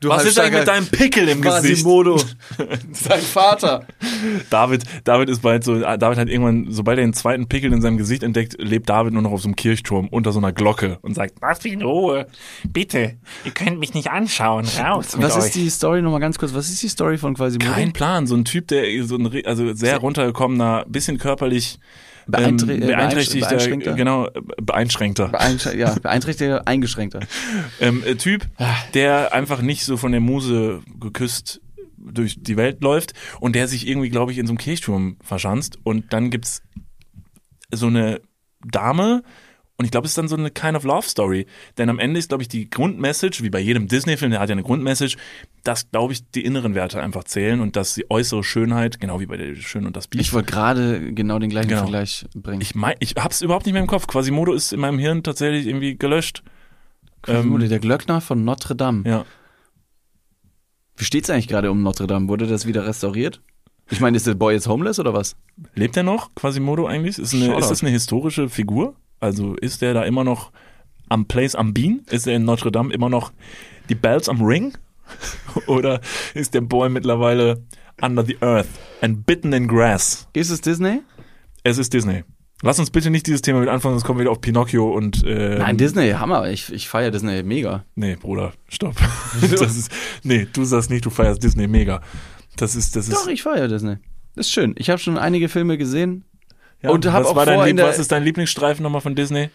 Du Was ist eigentlich mit deinem Pickel im Gesicht? Quasimodo. Sein Vater. David, David ist bald so, David hat irgendwann, sobald er den zweiten Pickel in seinem Gesicht entdeckt, lebt David nur noch auf so einem Kirchturm unter so einer Glocke und sagt, mich in Ruhe. Bitte. Ihr könnt mich nicht anschauen. Raus mit Was euch. ist die Story nochmal ganz kurz? Was ist die Story von Quasimodo? kein Plan, so ein Typ, der so ein, also sehr runtergekommener, bisschen körperlich Ähm, äh, beeinträchtigter, beeinschränkter? genau, äh, beeinschränkter. Beeinsch ja, beeinträchtigter, eingeschränkter. ähm, äh, Typ, der einfach nicht so von der Muse geküsst durch die Welt läuft und der sich irgendwie, glaube ich, in so einem Kirchturm verschanzt und dann gibt's so eine Dame und ich glaube, es ist dann so eine kind of love story, denn am Ende ist, glaube ich, die Grundmessage, wie bei jedem Disney-Film, der hat ja eine Grundmessage, dass, glaube ich, die inneren Werte einfach zählen und dass die äußere Schönheit, genau wie bei der Schön und das Biest, Ich wollte gerade genau den gleichen Genau. Vergleich bringen. ich mein, ich hab's überhaupt nicht mehr im Kopf. Quasimodo ist in meinem Hirn tatsächlich irgendwie gelöscht. Quasimodo, Ähm, der Glöckner von Notre Dame. ja. Wie steht's eigentlich gerade um Notre Dame? Wurde das wieder restauriert? Ich meine, ist der Boy jetzt homeless oder was? Lebt er noch, Quasimodo eigentlich? Ist, eine, ist das eine historische Figur? Also ist der da immer noch am Place am Bean? Ist er in Notre Dame immer noch die Bells am Ring? Oder ist der Boy mittlerweile under the earth and bitten in grass? Ist es Disney? Es ist Disney. Lass uns bitte nicht dieses Thema mit anfangen, sonst kommen wir wieder auf Pinocchio und äh, Nein, Disney, Hammer. Ich, ich feiere Disney mega. Nee, Bruder, stopp. das ist, nee, du sagst nicht, du feierst Disney mega. Das ist, das ist. Doch, ich feiere Disney. Ist schön. Ich habe schon einige Filme gesehen. Ja, und hab was auch war dein der- was ist dein Lieblingsstreifen nochmal von Disney?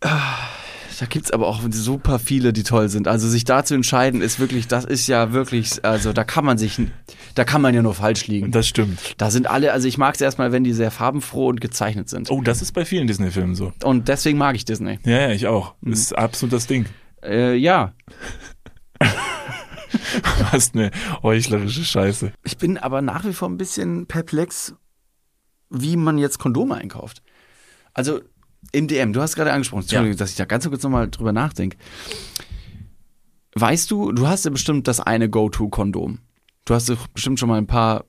Da gibt's aber auch super viele, die toll sind. Also sich da zu entscheiden, ist wirklich, das ist ja wirklich, also da kann man sich, da kann man ja nur falsch liegen. Das stimmt. Da sind alle, also ich mag es erstmal, wenn die sehr farbenfroh und gezeichnet sind. Oh, das ist bei vielen Disney-Filmen so. Und deswegen mag ich Disney. Ja, ja, ich auch. Mhm. Das ist absolut das Ding. Äh, ja. Hast eine heuchlerische Scheiße. Ich bin aber nach wie vor ein bisschen perplex, wie man jetzt Kondome einkauft. Also im DM, du hast gerade angesprochen, Entschuldigung, dass ich da ganz kurz nochmal drüber nachdenke. Weißt du, du hast ja bestimmt das eine Go-To-Kondom. Du hast bestimmt schon mal ein paar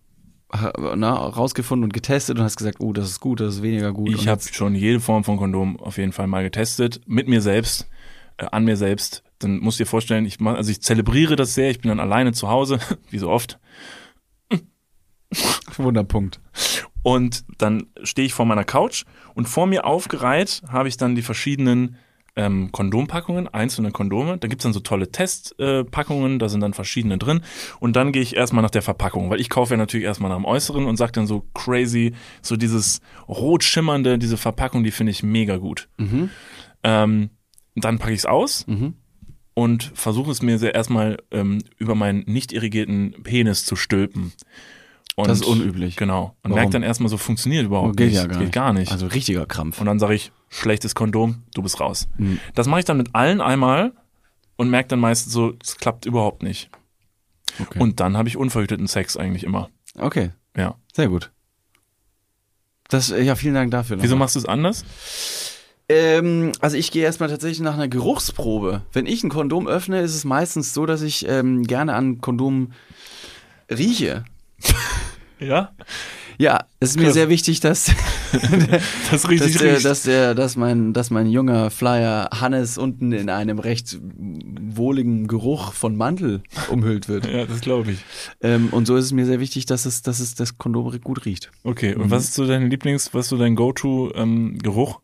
na, rausgefunden und getestet und hast gesagt, oh, das ist gut, das ist weniger gut. Ich habe schon jede Form von Kondom auf jeden Fall mal getestet. Mit mir selbst. äh, an mir selbst. Dann musst du dir vorstellen, ich mach, also ich zelebriere das sehr, ich bin dann alleine zu Hause, wie so oft. Wunderpunkt. Und dann stehe ich vor meiner Couch und vor mir aufgereiht habe ich dann die verschiedenen ähm, Kondompackungen, einzelne Kondome. Da gibt's dann so tolle Testpackungen, äh, da sind dann verschiedene drin. Und dann gehe ich erstmal nach der Verpackung, weil ich kaufe ja natürlich erstmal nach dem Äußeren und sage dann so crazy, so dieses rot schimmernde, diese Verpackung, die finde ich mega gut. Mhm. Ähm, dann packe ich es aus Mhm. und versuche es mir sehr erstmal ähm, über meinen nicht irrigierten Penis zu stülpen. Und, Das ist unüblich. Genau. Und Warum? merkt dann erstmal so, funktioniert überhaupt geht nicht. ja gar geht nicht. gar nicht. Also richtiger Krampf. Und dann sage ich, schlechtes Kondom, du bist raus. Mhm. Das mache ich dann mit allen einmal und merke dann meistens so, es klappt überhaupt nicht. Okay. Und dann habe ich unverhüteten Sex eigentlich immer. okay, Ja. sehr gut. Das, ja, vielen Dank dafür. Wieso machst du es anders? Ähm, also ich gehe erstmal tatsächlich nach einer Geruchsprobe. Wenn ich ein Kondom öffne, ist es meistens so, dass ich ähm, gerne an Kondom rieche. Ja. Ja, es ist mir sehr wichtig, dass, Das richtig dass, der, riecht. dass, der, dass, mein, dass mein junger Flyer Hannes unten in einem recht wohligen Geruch von Mantel umhüllt wird. ja, das glaube ich. Ähm, und so ist es mir sehr wichtig, dass es, dass es das Kondom gut riecht. Okay, Mhm. und was ist so dein Lieblings, was ist so dein Go-To-Geruch?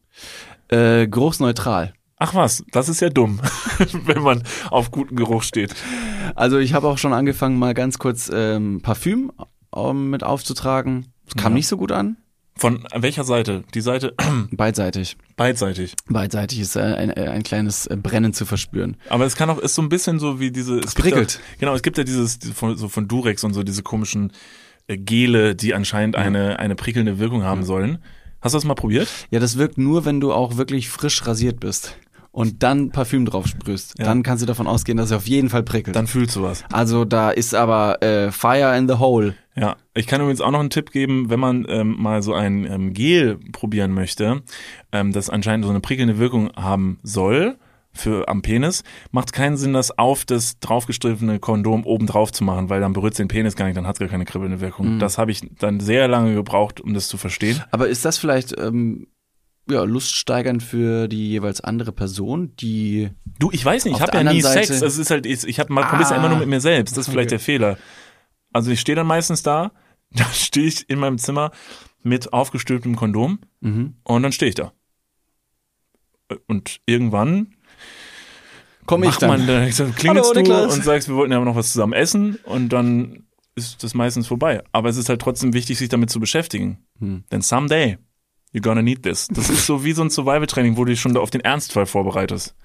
Äh, geruchsneutral. Ach was, das ist ja dumm, wenn man auf guten Geruch steht. Also ich habe auch schon angefangen, mal ganz kurz ähm, Parfüm ähm, mit aufzutragen. Das kam Ja. nicht so gut an. Von welcher Seite? Die Seite Beidseitig. beidseitig. Beidseitig ist äh, ein, äh, ein kleines äh, Brennen zu verspüren. Aber es kann auch, ist so ein bisschen so wie diese. Es prickelt. Ja, genau, es gibt ja dieses, von, so von Durex und so diese komischen äh, Gele, die anscheinend eine, eine prickelnde Wirkung haben sollen. Hast du das mal probiert? Ja, das wirkt nur, wenn du auch wirklich frisch rasiert bist und dann Parfüm drauf sprühst. Ja. Dann kannst du davon ausgehen, dass er auf jeden Fall prickelt. Dann fühlst du was. also da ist aber äh, Fire in the Hole. Ja, ich kann übrigens auch noch einen Tipp geben, wenn man ähm, mal so ein ähm, Gel probieren möchte, ähm, das anscheinend so eine prickelnde Wirkung haben soll für am Penis, macht keinen Sinn, das auf das draufgestriffene Kondom oben drauf zu machen, weil dann berührt den Penis gar nicht, dann hat es gar keine kribbelnde Wirkung. Das habe ich dann sehr lange gebraucht, um das zu verstehen. Aber ist das vielleicht ähm, ja, luststeigernd für die jeweils andere Person, die Du, ich weiß nicht, ich habe ja nie anderen Sex. Seite- Also es ist halt, ich, ich habe mal probiere ja Ah. immer nur mit mir selbst. Das ist vielleicht Okay. der Fehler. Also ich stehe dann meistens da, da stehe ich in meinem Zimmer mit aufgestülptem Kondom mhm. und dann stehe ich da. Und irgendwann komme ich dann. man, da klingelst Hallo, du Niklas. und sagst, wir wollten ja noch was zusammen essen und dann ist das meistens vorbei. Aber es ist halt trotzdem wichtig, sich damit zu beschäftigen. Hm. Denn someday you're gonna need this. Das ist so wie so ein Survival-Training, wo du dich schon auf den Ernstfall vorbereitest.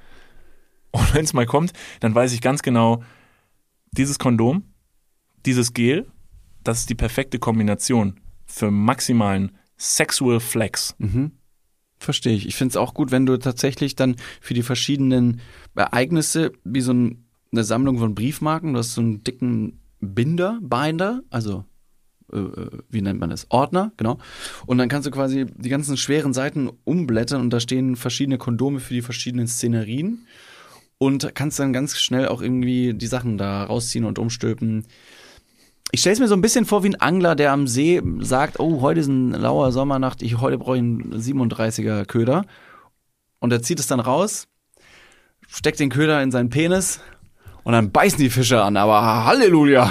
Und wenn es mal kommt, dann weiß ich ganz genau, dieses Kondom, dieses Gel, das ist die perfekte Kombination für maximalen Sexual Flex. Mhm. Verstehe ich. Ich finde es auch gut, wenn du tatsächlich dann für die verschiedenen Ereignisse wie so ein, eine Sammlung von Briefmarken, du hast so einen dicken Binder, Binder, also äh, äh, wie nennt man das? Ordner, genau. Und dann kannst du quasi die ganzen schweren Seiten umblättern und da stehen verschiedene Kondome für die verschiedenen Szenerien und kannst dann ganz schnell auch irgendwie die Sachen da rausziehen und umstülpen. Ich stelle es mir so ein bisschen vor wie ein Angler, der am See sagt, oh, heute ist ein lauer Sommernacht, ich heute brauche ich einen 37er Köder. Und er zieht es dann raus, steckt den Köder in seinen Penis und dann beißen die Fische an, aber Halleluja.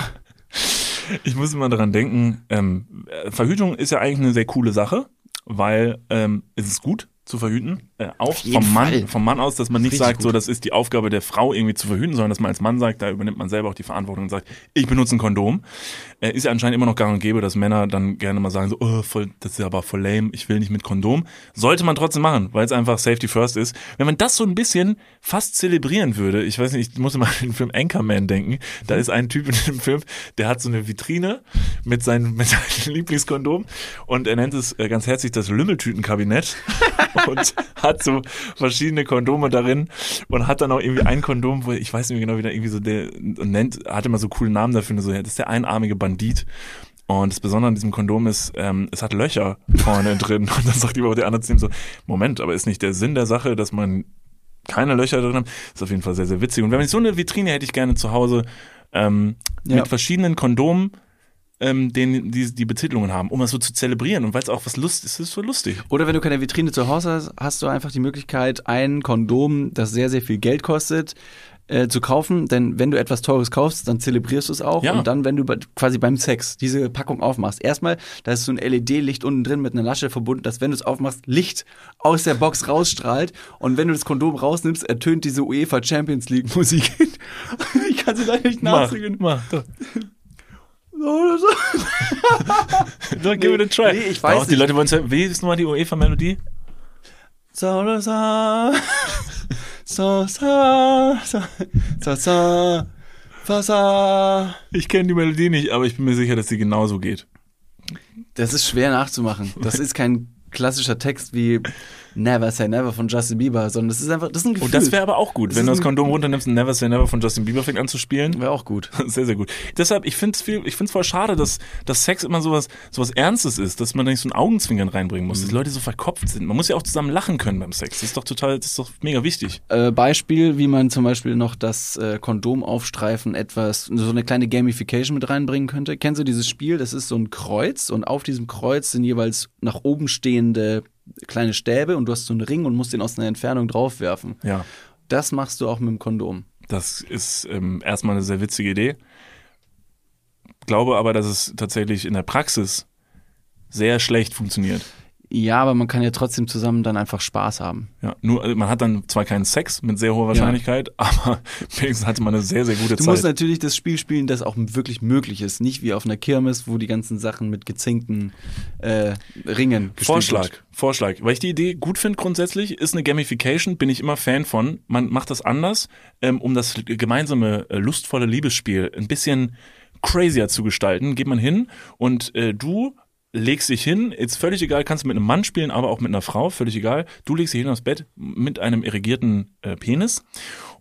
Ich muss immer daran denken, ähm, äh, Verhütung ist ja eigentlich eine sehr coole Sache, weil ähm, es ist gut zu verhüten, äh, auch jeden vom Mann, Fall. vom Mann aus, dass man nicht Richtig sagt, so gut. das ist die Aufgabe der Frau irgendwie zu verhüten, sondern dass man als Mann sagt, da übernimmt man selber auch die Verantwortung und sagt, ich benutze ein Kondom. Äh, ist ja anscheinend immer noch gang und gäbe, dass Männer dann gerne mal sagen so, oh, voll, das ist ja aber voll lame, ich will nicht mit Kondom. Sollte man trotzdem machen, weil es einfach Safety First ist. Wenn man das so ein bisschen fast zelebrieren würde, ich weiß nicht, ich muss immer an den Film Anchorman denken, da ist ein Typ in dem Film, der hat so eine Vitrine mit seinem, mit seinem Lieblingskondom und er nennt es äh, ganz herzlich das Lümmeltütenkabinett und hat so verschiedene Kondome darin und hat dann auch irgendwie ein Kondom, wo ich weiß nicht mehr genau, wie der irgendwie so der nennt, hat immer so coole Namen dafür, so, ja, das ist der einarmige Bandit. Und das Besondere an diesem Kondom ist, ähm, es hat Löcher vorne drin. Und dann sagt die der andere zu ihm so, Moment, aber ist nicht der Sinn der Sache, dass man keine Löcher drin hat? Ist auf jeden Fall sehr, sehr witzig. Und wenn ich so eine Vitrine hätte ich gerne zu Hause ähm, Ja. mit verschiedenen Kondomen, ähm, den, die, die Betitelungen haben, um das so zu zelebrieren und weil es auch was lustig ist, ist es so lustig. Oder wenn du keine Vitrine zu Hause hast, hast du einfach die Möglichkeit, ein Kondom, das sehr, sehr viel Geld kostet, äh, zu kaufen. Denn wenn du etwas Teures kaufst, dann zelebrierst du es auch. Ja. Und dann, wenn du quasi beim Sex diese Packung aufmachst, erstmal, da ist so ein LED-Licht unten drin mit einer Lasche verbunden, dass wenn du es aufmachst, Licht aus der Box rausstrahlt. Und wenn du das Kondom rausnimmst, ertönt diese UEFA Champions League Musik. ich kann sie leider nicht nachsingen. mach, doch. Don't give nee, it a try. Nee, ich weiß Doch, nicht. Die Leute wollen wie ist nochmal die UEFA-Melodie? So, so, so, so, so, so, so, Wasser. Ich kenne die Melodie nicht, aber ich bin mir sicher, dass sie genauso geht. Das ist schwer nachzumachen. Das ist kein klassischer Text wie Never Say Never von Justin Bieber, sondern das ist einfach, das ist ein Gefühl. Und das wäre aber auch gut, Das wenn du das Kondom runternimmst und Never Say Never von Justin Bieber fängt an zu spielen. wäre auch gut. Sehr, sehr gut. Deshalb, ich finde es viel, ich finde es voll schade, dass, dass Sex immer sowas, sowas Ernstes ist, dass man da nicht so ein Augenzwinkern reinbringen muss, dass Leute so verkopft sind. Man muss ja auch zusammen lachen können beim Sex. Das ist doch total, das ist doch mega wichtig. Äh, Beispiel, wie man zum Beispiel noch das äh, Kondom aufstreifen etwas, so eine kleine Gamification mit reinbringen könnte. Kennst du dieses Spiel? Das ist so ein Kreuz und auf diesem Kreuz sind jeweils nach oben stehende kleine Stäbe und du hast so einen Ring und musst den aus einer Entfernung draufwerfen. Ja. Das machst du auch mit dem Kondom. Das ist ähm, erstmal eine sehr witzige Idee. Glaube aber, dass es tatsächlich in der Praxis sehr schlecht funktioniert. Ja, aber man kann ja trotzdem zusammen dann einfach Spaß haben. Ja, nur also man hat dann zwar keinen Sex mit sehr hoher Wahrscheinlichkeit, aber wenigstens hatte man eine sehr, sehr gute Du Zeit. musst natürlich das Spiel spielen, das auch wirklich möglich ist. Nicht wie auf einer Kirmes, wo die ganzen Sachen mit gezinkten äh, Ringen gespielt Vorschlag, wird. Vorschlag. Weil ich die Idee gut finde grundsätzlich, ist eine Gamification, bin ich immer Fan von. Man macht das anders, ähm, um das gemeinsame, äh, lustvolle Liebesspiel ein bisschen crazier zu gestalten. Geht man hin und äh, du legst dich hin, jetzt völlig egal, kannst du mit einem Mann spielen, aber auch mit einer Frau, völlig egal. Du legst dich hin aufs Bett mit einem irrigierten äh, Penis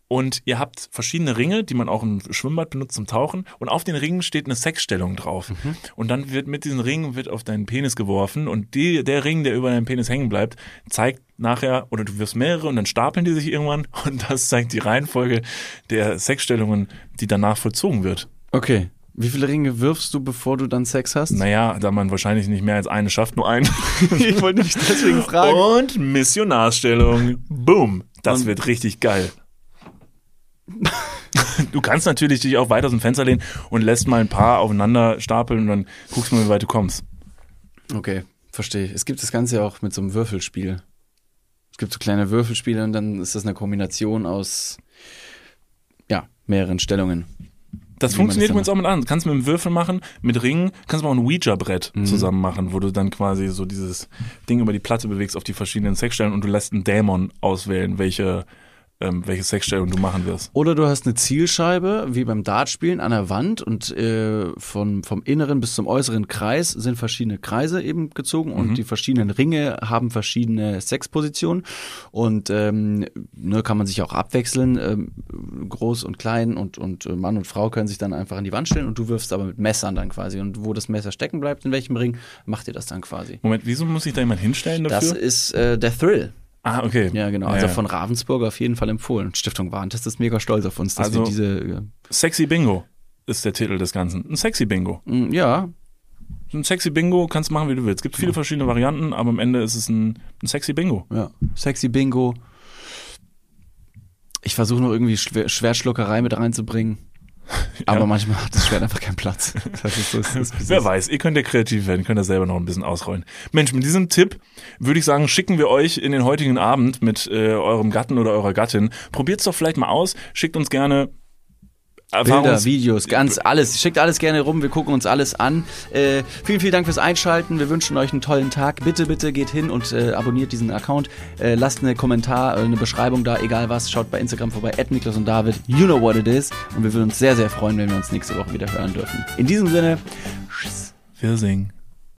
und ihr habt verschiedene Ringe, die man auch im Schwimmbad benutzt zum Tauchen. Und auf den Ringen steht eine Sexstellung drauf. Und dann wird mit diesen Ringen wird auf deinen Penis geworfen und die, der Ring, der über deinem Penis hängen bleibt, zeigt nachher, oder du wirfst mehrere und dann stapeln die sich irgendwann und das zeigt die Reihenfolge der Sexstellungen, die danach vollzogen wird. Okay. Wie viele Ringe wirfst du, bevor du dann Sex hast? Naja, da man wahrscheinlich nicht mehr als eine schafft, nur einen. ich wollte nicht deswegen fragen. Und Missionarstellung. Boom. Das Und- wird richtig geil. Du kannst natürlich dich auch weiter aus dem Fenster lehnen und lässt mal ein paar aufeinander stapeln und dann guckst du mal, wie weit du kommst. Okay, verstehe. Es gibt das Ganze ja auch mit so einem Würfelspiel. Es gibt so kleine Würfelspiele und dann ist das eine Kombination aus ja, mehreren Stellungen. Das funktioniert übrigens auch mit anderen. Kannst mit einem Würfel machen, mit Ringen, kannst du auch ein Ouija-Brett Mhm. zusammen machen, wo du dann quasi so dieses Ding über die Platte bewegst auf die verschiedenen Sexstellen und du lässt einen Dämon auswählen, welche, ähm, welche Sexstellung du machen wirst. Oder du hast eine Zielscheibe, wie beim Dartspielen, an der Wand und äh, von, vom inneren bis zum äußeren Kreis sind verschiedene Kreise eben gezogen und die verschiedenen Ringe haben verschiedene Sexpositionen und ähm, ne, kann man sich auch abwechseln, ähm, groß und klein und, und äh, Mann und Frau können sich dann einfach an die Wand stellen und du wirfst aber mit Messern dann quasi und wo das Messer stecken bleibt, in welchem Ring, macht ihr das dann quasi. Moment, wieso muss sich da jemand hinstellen dafür? Das ist äh, der Thrill. Ah, okay. Ja, genau. Also Ja, ja. von Ravensburg auf jeden Fall empfohlen. Stiftung Warentest ist mega stolz auf uns, dass Also- wir diese äh, Sexy Bingo ist der Titel des Ganzen. Ein Sexy Bingo. Mm, Ja, Ein Sexy Bingo kannst du machen, wie du willst. Es gibt viele verschiedene Varianten, aber am Ende ist es ein, ein Sexy Bingo. ja. Sexy Bingo. Ich versuche noch irgendwie Schwer Schwertschluckerei mit reinzubringen. Aber manchmal hat das Schwert einfach keinen Platz. Das ist so, das ist, Wer weiß, ihr könnt ja kreativ werden, könnt das selber noch ein bisschen ausrollen. Mensch, mit diesem Tipp würde ich sagen, schicken wir euch in den heutigen Abend mit äh, eurem Gatten oder eurer Gattin. Probiert's doch vielleicht mal aus, schickt uns gerne Bilder, Videos, ganz alles. Schickt alles gerne rum, wir gucken uns alles an. Äh, vielen, vielen Dank fürs Einschalten. Wir wünschen euch einen tollen Tag. Bitte, bitte geht hin und äh, abonniert diesen Account. Äh, lasst eine Kommentar, äh, eine Beschreibung da, egal was. Schaut bei Instagram vorbei, Niklas und David. You know what it is. Und wir würden uns sehr, sehr freuen, wenn wir uns nächste Woche wieder hören dürfen. In diesem Sinne, tschüss. Wir singen.